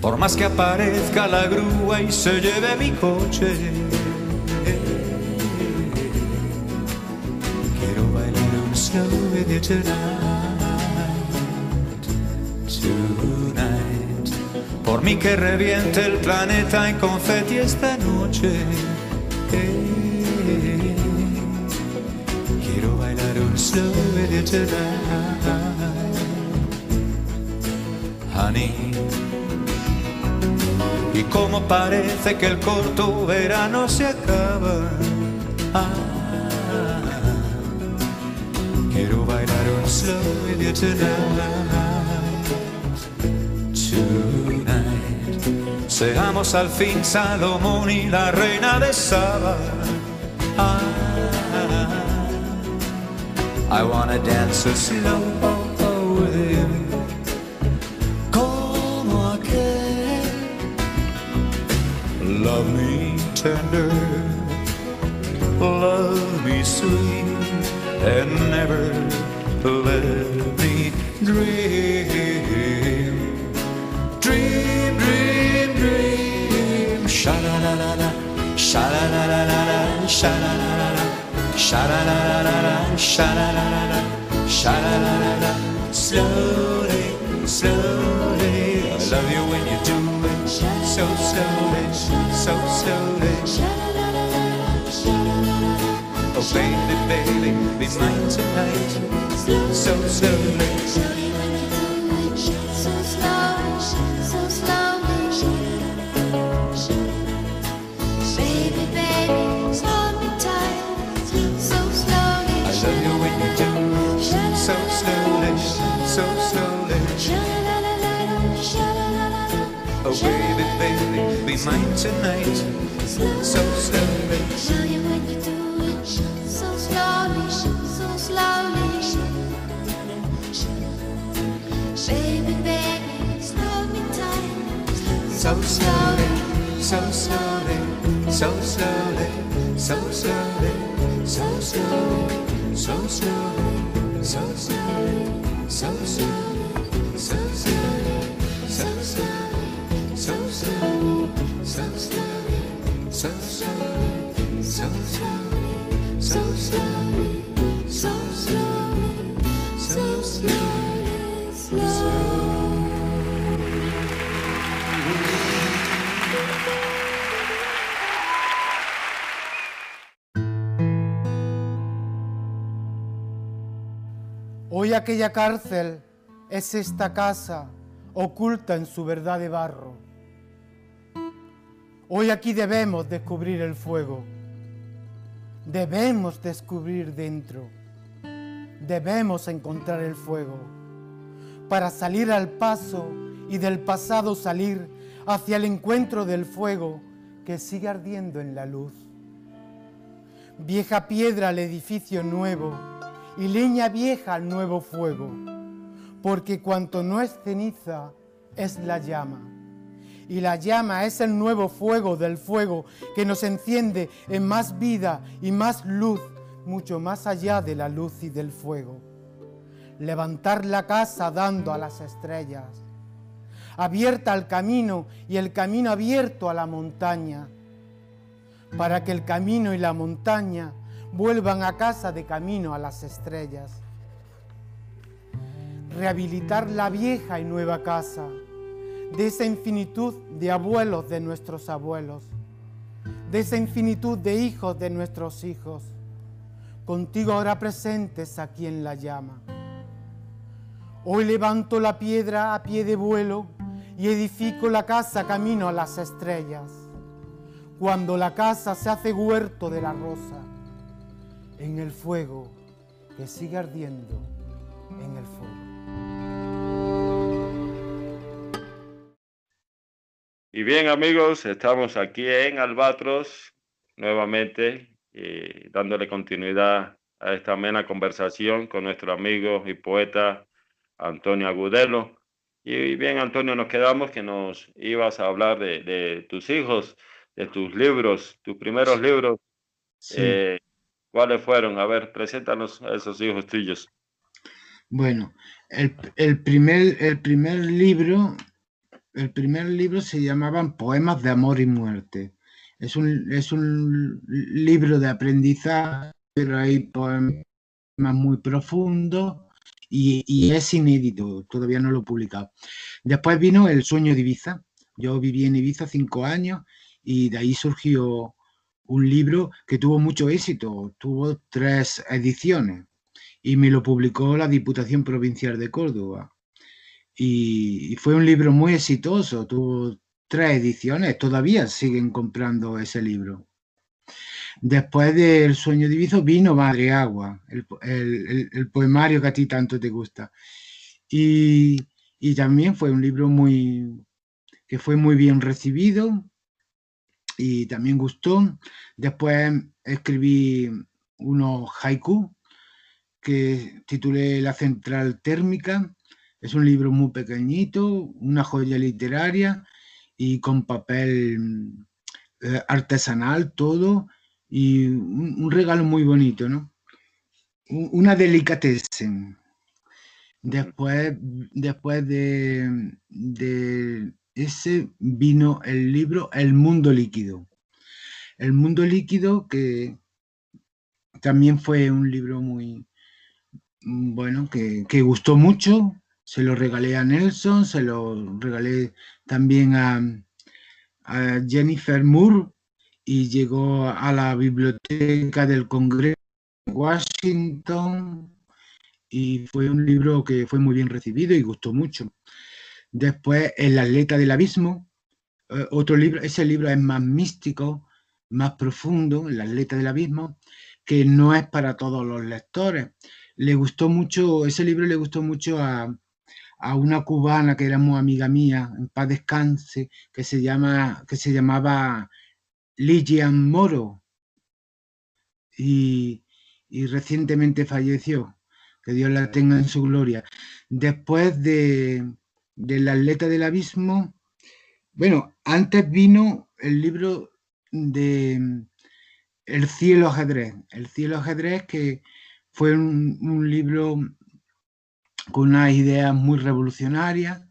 Por más que aparezca la grúa y se lleve mi coche. Quiero bailar un slow. Por mí que reviente el planeta en confeti esta noche. Quiero bailar un slow tonight, honey. Y como parece que el corto verano se acaba. Ah, quiero bailar un slow tonight. Seamos al fin Salomón y la reina de Saba. Ah, I wanna dance a slow with you. Como aquel Love me tender, love me sweet, and never let me dream. Sha la la la la sha la la sha la la la sha la la sha la la la. Slowly, slowly. I love you when you do it so slowly, so slowly. Oh baby, baby, be mine tonight, so slowly. be mine tonight. So slowly. Show you when you do it. So slowly, so slowly. Baby, baby, slow me down. So slowly, so slowly, so slowly, so slowly, so slowly, so slowly, so slowly, so slowly. Aquella cárcel es esta casa oculta en su verdad de barro. Hoy aquí debemos descubrir el fuego. Debemos descubrir dentro. debemos encontrar el fuego para salir al paso y del pasado salir hacia el encuentro del fuego que sigue ardiendo en la luz. Vieja piedra al edificio nuevo y leña vieja al nuevo fuego, porque cuanto no es ceniza es la llama. Y la llama es el nuevo fuego del fuego que nos enciende en más vida y más luz, mucho más allá de la luz y del fuego. Levantar la casa dando a las estrellas, abierta al camino y el camino abierto a la montaña, para que el camino y la montaña vuelvan a casa de camino a las estrellas. Rehabilitar la vieja y nueva casa de esa infinitud de abuelos de nuestros abuelos, de esa infinitud de hijos de nuestros hijos, contigo ahora presentes aquí en la llama. Hoy levanto la piedra a pie de vuelo y edifico la casa camino a las estrellas. Cuando la casa se hace huerto de la rosa, en el fuego que sigue ardiendo en el fuego. Y bien amigos, estamos aquí en Albatros nuevamente eh, dándole continuidad a esta amena conversación con nuestro amigo y poeta Antonio Agudelo. Y bien Antonio, nos quedamos que nos ibas a hablar de, de tus hijos, de tus libros, tus primeros libros. Sí. Eh, ¿Cuáles fueron? A ver, preséntanos a esos hijos tuyos. Bueno, el, el primer, el primer libro, el primer libro se llamaban Poemas de Amor y Muerte. Es un, es un libro de aprendizaje, pero hay poemas muy profundos y, y es inédito, todavía no lo he publicado. Después vino El sueño de Ibiza. Yo viví en Ibiza cinco años y de ahí surgió un libro que tuvo mucho éxito, tuvo tres ediciones y me lo publicó la Diputación Provincial de Córdoba. Y, fue un libro muy exitoso, tuvo tres ediciones, todavía siguen comprando ese libro. Después del Sueño de Ibiza vino Madre Agua, el, el- el- el poemario que a ti tanto te gusta. Y, y también fue un libro muy que fue muy bien recibido y también gustó. Después escribí unos haiku que titulé La Central Térmica. Es un libro muy pequeñito, una joya literaria y con papel eh, artesanal todo y un, un regalo muy bonito, ¿no? Una delicatessen. Después, después de, de ese vino el libro El Mundo Líquido. El Mundo Líquido que también fue un libro muy, bueno, que, que gustó mucho. Se lo regalé a Nelson, se lo regalé también a, a Jennifer Moore y llegó a la biblioteca del Congreso de Washington y fue un libro que fue muy bien recibido y gustó mucho. Después, El atleta del abismo, eh, otro libro, ese libro es más místico, más profundo, El atleta del abismo, que no es para todos los lectores. Le gustó mucho, ese libro le gustó mucho a, a una cubana que era muy amiga mía, en paz descanse, que se llama, que se llamaba Ligian Moro y, y recientemente falleció. Que Dios la tenga en su gloria. Después de, del atleta del abismo, bueno, antes vino el libro de El cielo ajedrez. El cielo ajedrez que fue un, libro con unas ideas muy revolucionarias.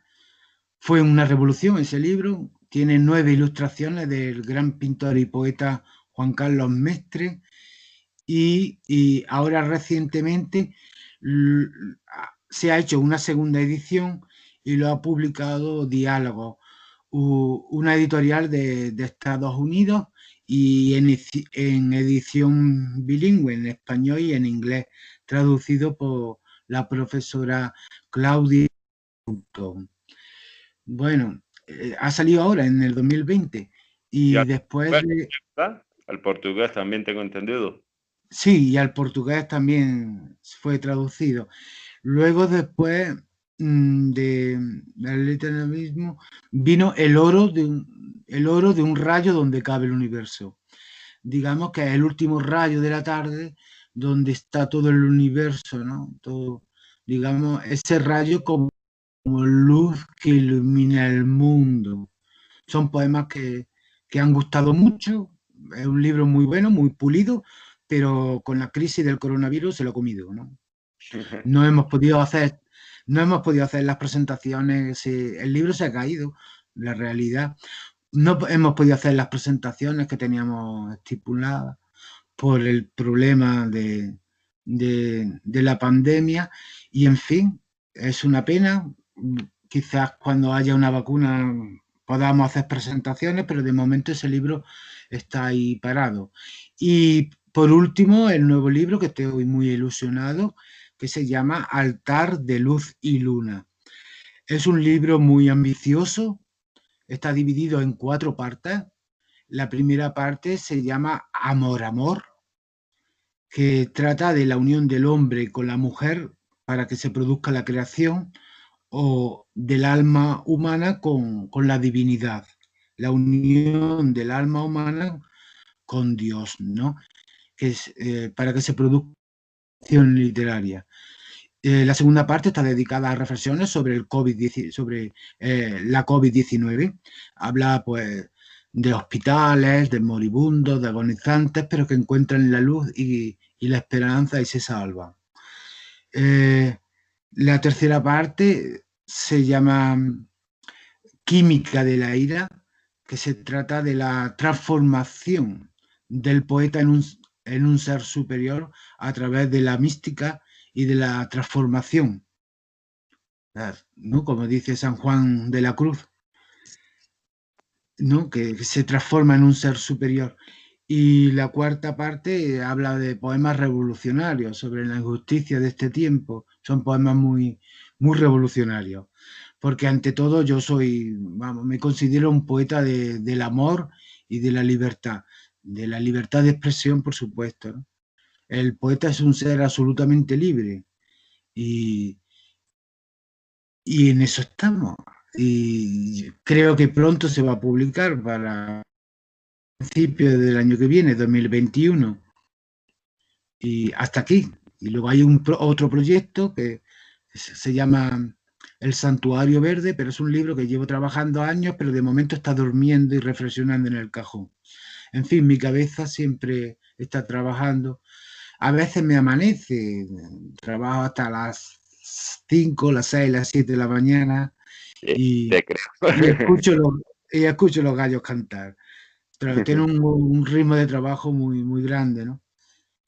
Fue una revolución ese libro. Tiene nueve ilustraciones del gran pintor y poeta Juan Carlos Mestre. Y, ahora recientemente se ha hecho una segunda edición y lo ha publicado Diálogo, una editorial de, de Estados Unidos y en, edición bilingüe, en español y en inglés, traducido por la profesora Claudia. Bueno, eh, ha salido ahora en el 2020 y Ya, después. El portugués también tengo entendido. Sí, y al portugués también fue traducido. Luego después de, del literalismo vino el oro, de un, el oro de un rayo donde cabe el universo. Digamos que es el último rayo de la tarde donde está todo el universo, ¿no? Todo, digamos, ese rayo como, como luz que ilumina el mundo. Son poemas que, que han gustado mucho, es un libro muy bueno, muy pulido, pero con la crisis del coronavirus se lo ha comido, ¿no? (laughs) No hemos podido hacer, no hemos podido hacer las presentaciones, el libro se ha caído, la realidad. No hemos podido hacer las presentaciones que teníamos estipuladas por el problema de, de, la pandemia y en fin, es una pena. Quizás cuando haya una vacuna podamos hacer presentaciones, pero de momento ese libro está ahí parado. Y por último, el nuevo libro que estoy muy ilusionado, que se llama Altar de Luz y Luna. Es un libro muy ambicioso, está dividido en cuatro partes. La primera parte se llama Amor, Amor, que trata de la unión del hombre con la mujer para que se produzca la creación o del alma humana con, con la divinidad, la unión del alma humana con Dios, ¿no? Que es eh, para que se produzca literaria. Eh, la segunda parte está dedicada a reflexiones sobre el COVID, sobre eh, la COVID-19. Habla pues de hospitales, de moribundos, de agonizantes, pero que encuentran la luz y, la esperanza y se salvan. Eh, la tercera parte se llama Química de la ira, que se trata de la transformación del poeta en un ser superior a través de la mística y de la transformación. ¿no? Como dice San Juan de la Cruz, ¿no? que, se transforma en un ser superior. Y la cuarta parte habla de poemas revolucionarios sobre la injusticia de este tiempo. Son poemas muy, muy revolucionarios. Porque ante todo yo soy, vamos, me considero un poeta de, del amor y de la libertad. De la libertad de expresión, por supuesto. El poeta es un ser absolutamente libre. Y, y en eso estamos. Y creo que pronto se va a publicar para principio del año que viene, 2021. Y hasta aquí. Y luego hay un otro proyecto que se llama El Santuario Verde, pero es un libro que llevo trabajando años, pero de momento está durmiendo y reflexionando en el cajón. En fin, mi cabeza siempre está trabajando. A veces me amanece, trabajo hasta las 5, las 6, las 7 de la mañana y, y, escucho, los, y escucho los gallos cantar pero tiene un, un, ritmo de trabajo muy, muy grande, ¿no?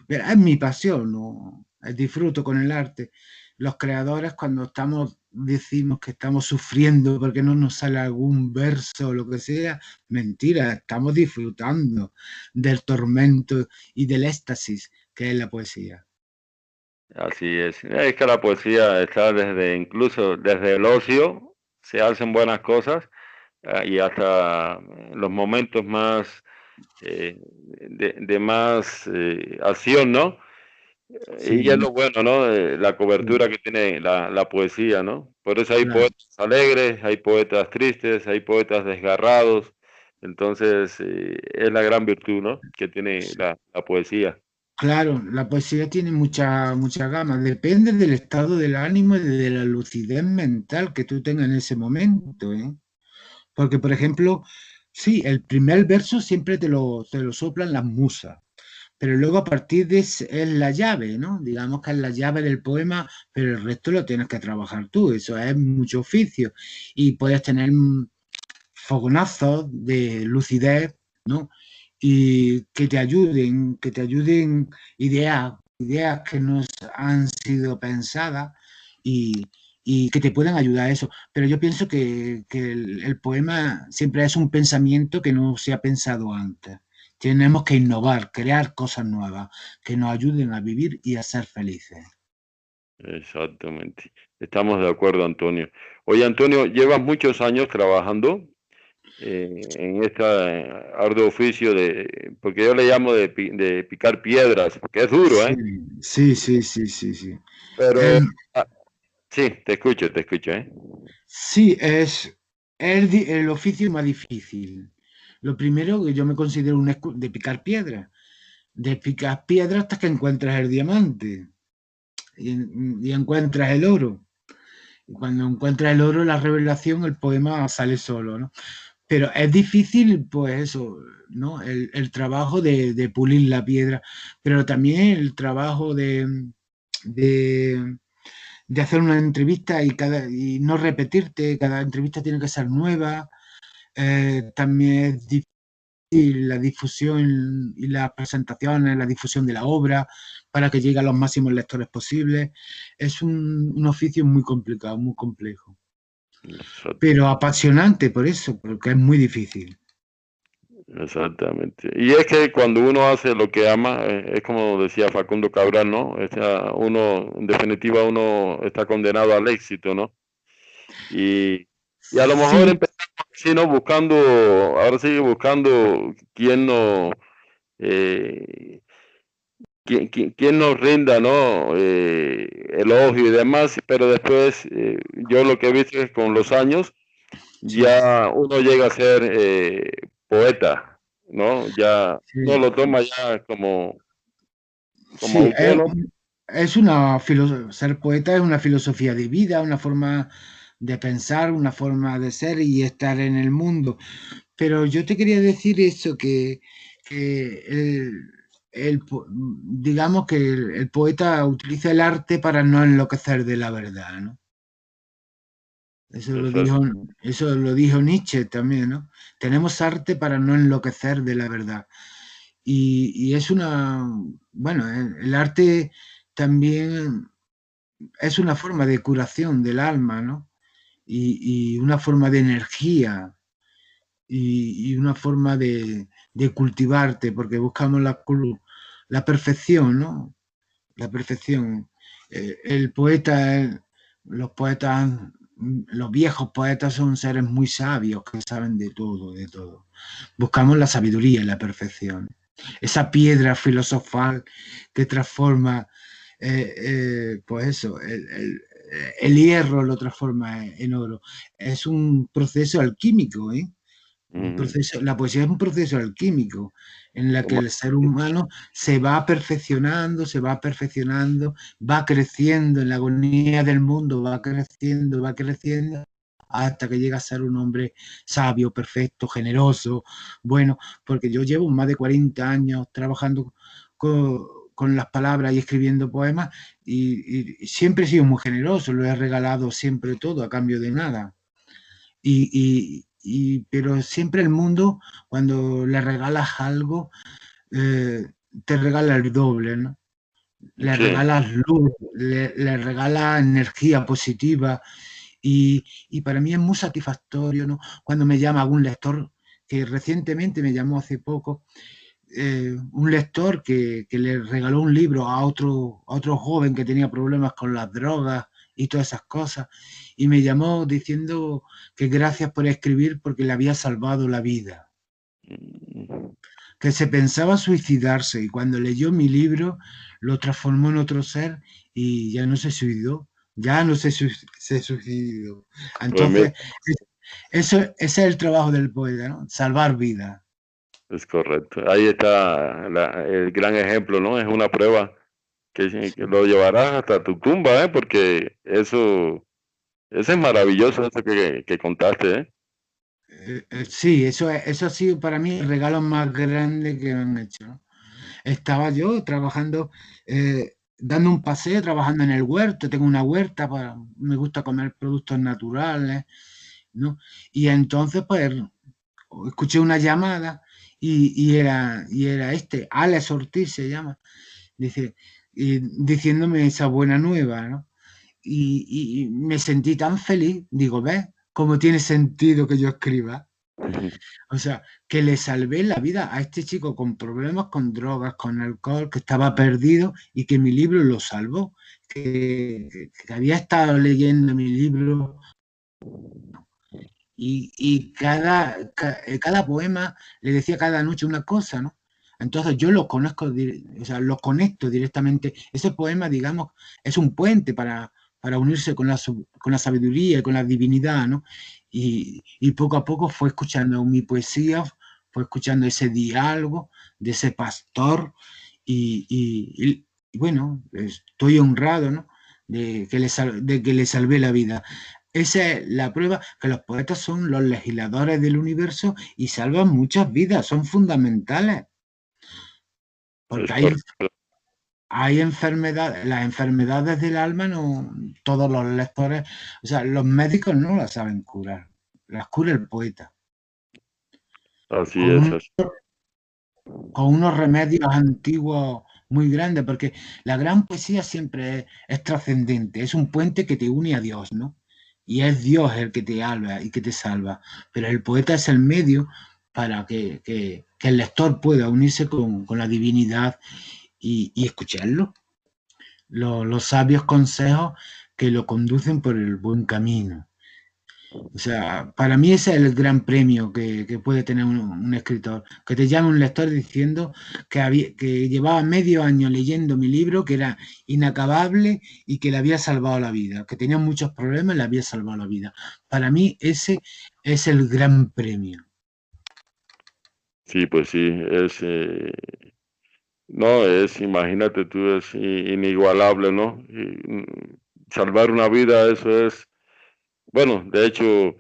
Pero es mi pasión, ¿no? disfruto con el arte. Los creadores cuando estamos, decimos que estamos sufriendo porque no nos sale algún verso o lo que sea, mentira, estamos disfrutando del tormento y del éxtasis que es la poesía. Así es. Es que la poesía está desde, incluso desde el ocio, se hacen buenas cosas Ah, y hasta los momentos más eh, de, de, más eh, acción, ¿no? Sí. Y es lo bueno, ¿no? La cobertura que tiene la, la poesía, ¿no? Por eso hay claro. poetas alegres, hay poetas tristes, hay poetas desgarrados. Entonces, eh, es la gran virtud, ¿no? Que tiene la, la, poesía. Claro, la poesía tiene mucha, mucha gama. Depende del estado del ánimo y de la lucidez mental que tú tengas en ese momento, ¿eh? Porque, por ejemplo, sí, el primer verso siempre te lo, te lo soplan las musas, pero luego a partir de es, es la llave, ¿no? Digamos que es la llave del poema, pero el resto lo tienes que trabajar tú, eso es mucho oficio. Y puedes tener fogonazos de lucidez, ¿no? Y que te ayuden, que te ayuden ideas, ideas que nos han sido pensadas y, y que te puedan ayudar a eso. Pero yo pienso que, que el, el, poema siempre es un pensamiento que no se ha pensado antes. Tenemos que innovar, crear cosas nuevas que nos ayuden a vivir y a ser felices. Exactamente. Estamos de acuerdo, Antonio. Oye, Antonio, llevas muchos años trabajando eh, en este arduo oficio de, porque yo le llamo de, de, picar piedras, porque es duro, ¿eh? Sí, sí, sí, sí, sí. Pero, em, ah, sí, te escucho, te escucho, ¿eh? Sí, es el, el oficio más difícil. Lo primero que yo me considero un de picar piedras, de picar piedras hasta que encuentras el diamante y, y encuentras el oro. Y cuando encuentras el oro, la revelación, el poema sale solo, ¿no? Pero es difícil, pues eso, ¿no? El, trabajo de, pulir la piedra, pero también el trabajo de, de, hacer una entrevista y, cada, y no repetirte, cada entrevista tiene que ser nueva. Eh, también es difícil la difusión y las presentaciones, la difusión de la obra para que llegue a los máximos lectores posibles. Es un, un oficio muy complicado, muy complejo. Pero apasionante por eso, porque es muy difícil. Exactamente. Y es que cuando uno hace lo que ama, eh, es como decía Facundo Cabral, ¿no? Uno, en definitiva, uno está condenado al éxito, ¿no? Y, y a lo mejor empezamos buscando, ahora sigue buscando quién no, eh, quién, nos rinda, ¿no? Eh, elogio y demás, pero después eh, yo lo que he visto es que con los años ya uno llega a ser eh, poeta, ¿no? Ya no lo toma ya como, como es, una ser poeta es una filosofía de vida, una forma de pensar, una forma de ser y estar en el mundo. Pero yo te quería decir eso, que, que el, el, digamos que el, poeta utiliza el arte para no enloquecer de la verdad, ¿no? Eso lo, dijo, eso lo dijo Nietzsche también, ¿no? Tenemos arte para no enloquecer de la verdad. Y, es una, bueno, el, arte también es una forma de curación del alma, ¿no? Y, una forma de energía y, una forma de, de, cultivarte, porque buscamos la, la perfección, ¿no? La perfección. Eh, el poeta, los poetas, los viejos poetas son seres muy sabios que saben de todo, de todo. Buscamos la sabiduría y la perfección. Esa piedra filosofal que transforma, eh, eh, pues eso, el, el, hierro lo transforma en oro. Es un proceso alquímico, ¿eh? Proceso, la poesía es un proceso alquímico en la que el ser humano se va perfeccionando, se va perfeccionando, va creciendo en la agonía del mundo, va creciendo, va creciendo hasta que llega a ser un hombre sabio, perfecto, generoso, bueno, porque yo llevo más de 40 años trabajando con, las palabras y escribiendo poemas y, siempre he sido muy generoso, lo he regalado siempre todo a cambio de nada. y, pero siempre el mundo, cuando le regalas algo, eh, te regala el doble, ¿no? Le regalas luz, le, le regalas energía positiva y, para mí es muy satisfactorio, ¿no? Cuando me llama algún lector, que recientemente me llamó hace poco, eh, un lector que, le regaló un libro a otro, a otro joven que tenía problemas con las drogas y todas esas cosas y me llamó diciendo que gracias por escribir porque le había salvado la vida. Que se pensaba suicidarse y cuando leyó mi libro lo transformó en otro ser y ya no se suicidó, ya no se, se suicidó. Entonces, eso, ese es el trabajo del poeta, ¿no? Salvar vida. Es correcto. Ahí está el gran ejemplo, ¿no? Es una prueba que, que, lo llevarás hasta tu tumba, ¿eh? Porque eso eso es maravilloso eso que, que contaste, ¿eh? ¿eh? Eh, sí, eso, eso ha sido para mí el regalo más grande que me han hecho. Estaba yo trabajando, eh, dando un paseo, trabajando en el huerto, tengo una huerta, para, me gusta comer productos naturales, ¿no? Y entonces, pues, escuché una llamada y, y era, y era este, Alex Ortiz se llama, dice, y, diciéndome esa buena nueva, ¿no? y, me sentí tan feliz, digo, ¿ves cómo tiene sentido que yo escriba? (laughs) O sea, que le salvé la vida a este chico con problemas con drogas, con alcohol, que estaba perdido y que mi libro lo salvó, que, había estado leyendo mi libro y, y cada, ca- eh, cada poema le decía cada noche una cosa, ¿no? Entonces yo lo conozco, o sea, lo conecto directamente. Ese poema, digamos, es un puente para, para unirse con la, con la sabiduría con la divinidad, ¿no? Y, y poco a poco fue escuchando mi poesía, fue escuchando ese diálogo de ese pastor y, y- y- bueno, estoy honrado, ¿no? De que, le de que le salvé la vida. Esa es la prueba que los poetas son los legisladores del universo y salvan muchas vidas, son fundamentales. Porque hay, hay enfermedades, las enfermedades del alma, no todos los lectores, o sea, los médicos no las saben curar, las cura el poeta. Así Con es, un- con unos remedios antiguos muy grandes, porque la gran poesía siempre es, es trascendente, es un puente que te une a Dios, ¿no? Y es Dios el que te salva y que te salva, pero el poeta es el medio para que, que- que el lector pueda unirse con, con la divinidad y, y escucharlo. Lo- los sabios consejos que lo conducen por el buen camino. O sea, para mí ese es el gran premio que, que puede tener un, un escritor, que te llame un lector diciendo que, había, que llevaba medio año leyendo mi libro, que era inacabable y que le había salvado la vida, que tenía muchos problemas y le había salvado la vida. Para mí ese es el gran premio. Sí, pues sí, es, eh, no, es, imagínate tú, es inigualable, ¿no? Mm, salvar una vida, eso es, bueno, de hecho,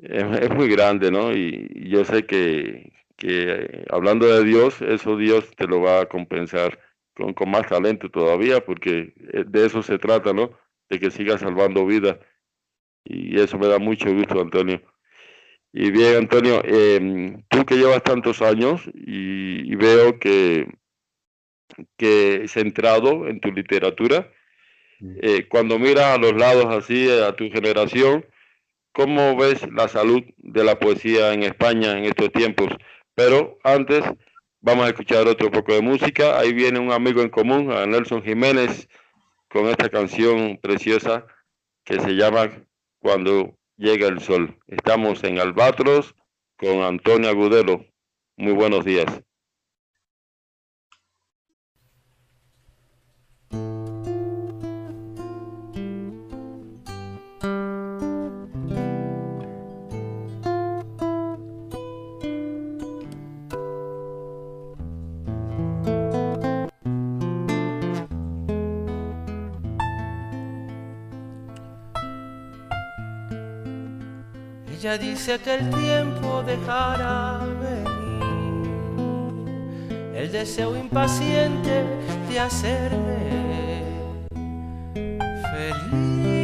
es, muy grande, ¿no? Y, yo sé que, que hablando de Dios, eso Dios te lo va a compensar con, con más talento todavía, porque eh, de eso se trata, ¿no? De que sigas salvando vidas. Y eso me da mucho gusto, Antonio. Y bien, Antonio, em, tú que llevas tantos años y, y veo que, que centrado en tu literatura, eh, cuando miras a los lados así, eh, a tu generación, ¿cómo ves la salud de la poesía en España en estos tiempos? Pero antes vamos a escuchar otro poco de música. Ahí viene un amigo en común, a Nelson Jiménez, con esta canción preciosa que se llama Cuando llega el sol. Estamos en Albatros con Antonio Agudelo. Muy buenos días. Dice que el tiempo dejará venir el deseo impaciente de hacerme feliz.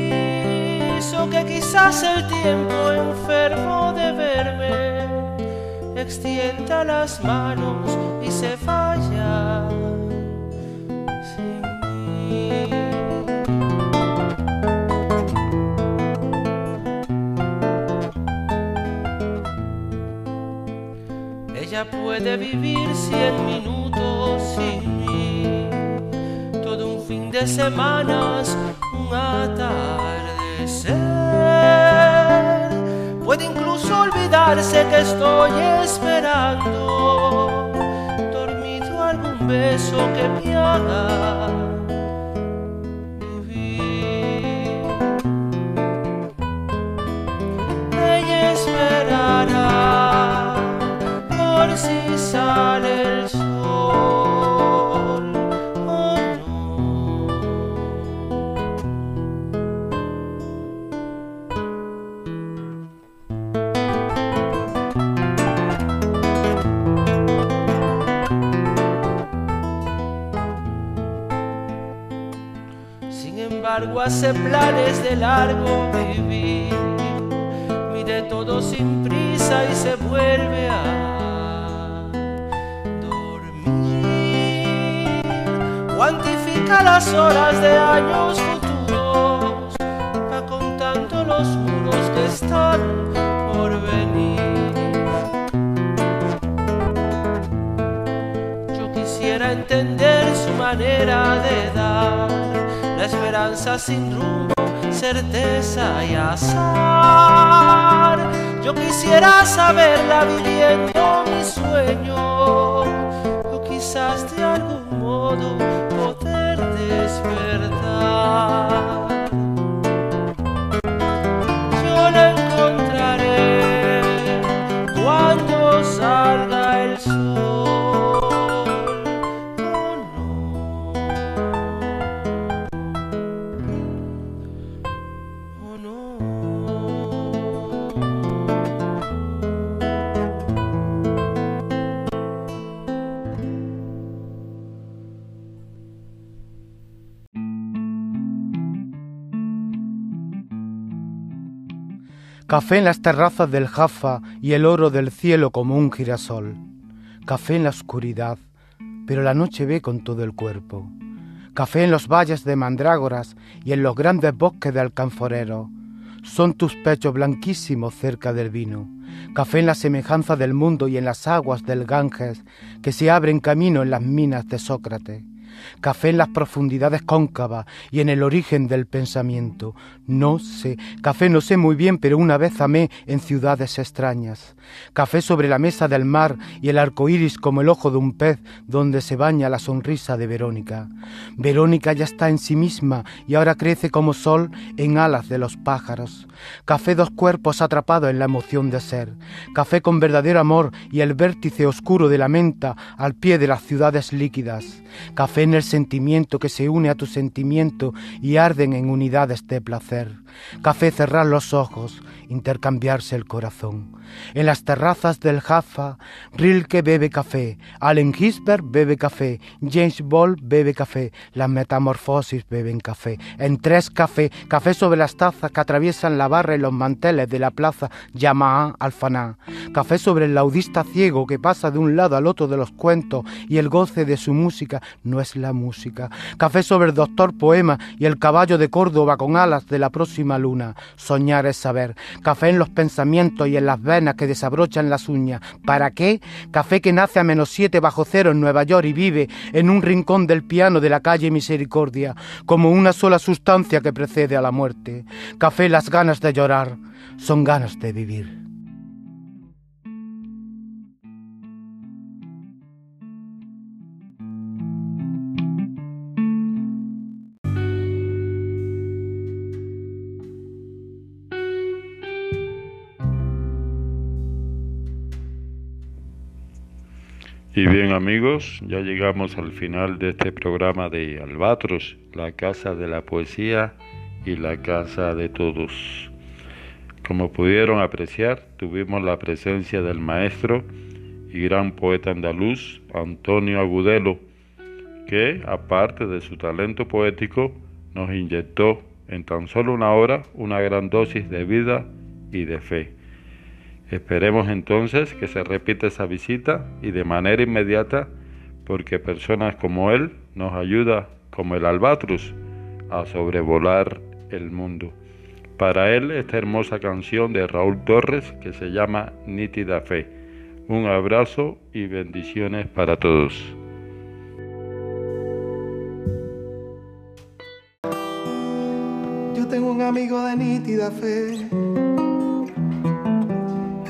O que quizás el tiempo enfermo de verme extienda las manos y se vaya Puede vivir cien minutos sin mí, todo un fin de semanas, un atardecer. Puede incluso olvidarse que estoy esperando, dormido algún beso que me haga si sale el sol o no. Sin embargo, hace planes de largo vivir. Mide todo sin prisa y se vuelve a Cuantifica las horas de años futuros. Va contando los muros que están por venir. Yo quisiera entender su manera de dar la esperanza sin rumbo certeza y azar. Yo quisiera saberla viviendo mi sueño, o quizás de algún modo Café en las terrazas del Jaffa y el oro del cielo como un girasol. Café en la oscuridad, pero la noche ve con todo el cuerpo. Café en los valles de mandrágoras y en los grandes bosques de alcanforero. Son tus pechos blanquísimos cerca del vino. Café en la semejanza del mundo y en las aguas del Ganges que se abren camino en las minas de Sócrates café en las profundidades cóncavas y en el origen del pensamiento. No sé, café no sé muy bien, pero una vez amé en ciudades extrañas. Café sobre la mesa del mar y el arco iris como el ojo de un pez donde se baña la sonrisa de Verónica. Verónica ya está en sí misma y ahora crece como sol en alas de los pájaros. Café dos cuerpos atrapados en la emoción de ser. Café con verdadero amor y el vértice oscuro de la menta al pie de las ciudades líquidas. Café en el sentimiento que se une a tu sentimiento y arden en unidades de placer. Café cerrar los ojos, intercambiarse el corazón. En las terrazas del Jaffa, Rilke bebe café, Allen Ginsberg bebe café, James Ball bebe café, las metamorfosis beben café. En tres café, café sobre las tazas que atraviesan la barra y los manteles de la plaza Yamaa Alfaná. Café sobre el laudista ciego que pasa de un lado al otro de los cuentos y el goce de su música no es la música. Café sobre el doctor poema y el caballo de Córdoba con alas de la próxima luna. Soñar es saber. Café en los pensamientos y en las que desabrochan las uñas. ¿Para qué? Café que nace a menos siete bajo cero en Nueva York y vive en un rincón del piano de la calle Misericordia, como una sola sustancia que precede a la muerte. Café las ganas de llorar son ganas de vivir. Y bien amigos, ya llegamos al final de este programa de Albatros, la casa de la poesía y la casa de todos. Como pudieron apreciar, tuvimos la presencia del maestro y gran poeta andaluz Antonio Agudelo, que aparte de su talento poético, nos inyectó en tan solo una hora una gran dosis de vida y de fe. Esperemos entonces que se repita esa visita y de manera inmediata porque personas como él nos ayuda como el albatros a sobrevolar el mundo. Para él esta hermosa canción de Raúl Torres que se llama Nítida Fe. Un abrazo y bendiciones para todos. Yo tengo un amigo de nítida fe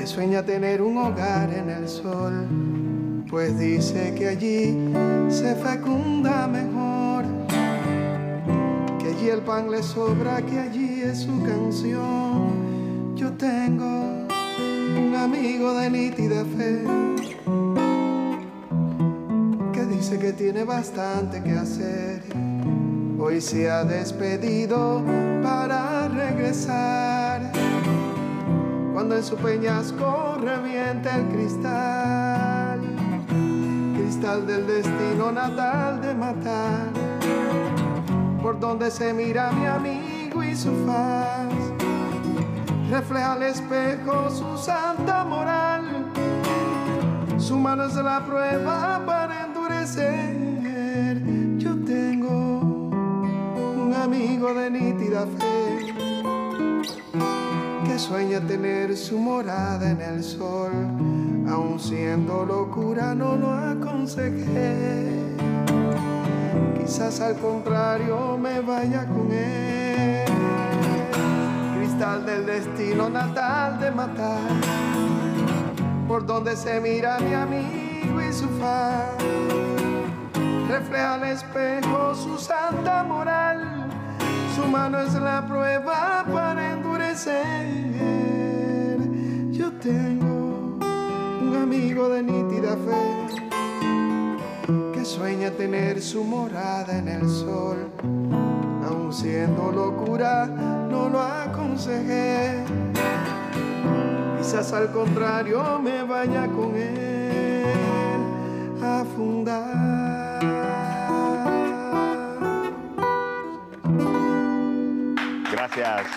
sueña tener un hogar en el sol, pues dice que allí se fecunda mejor, que allí el pan le sobra, que allí es su canción. Yo tengo un amigo de nítida fe que dice que tiene bastante que hacer. Hoy se ha despedido para regresar. Cuando en su peñasco revienta el cristal, cristal del destino natal de matar. Por donde se mira mi amigo y su faz, refleja al espejo su santa moral. Su mano es la prueba para endurecer. Yo tengo un amigo de nítida fe sueña tener su morada en el sol, aun siendo locura no lo aconsejé. Quizás al contrario me vaya con él. destino natal de matar. Por donde se mira mi amigo y su faz, refleja al espejo su santa moral. Su mano es la prueba para Yo tengo un amigo de nítida fe que sueña tener su morada en el sol. Aun siendo locura, no lo aconsejé. Quizás al contrario me vaya con él a fundar. Gracias.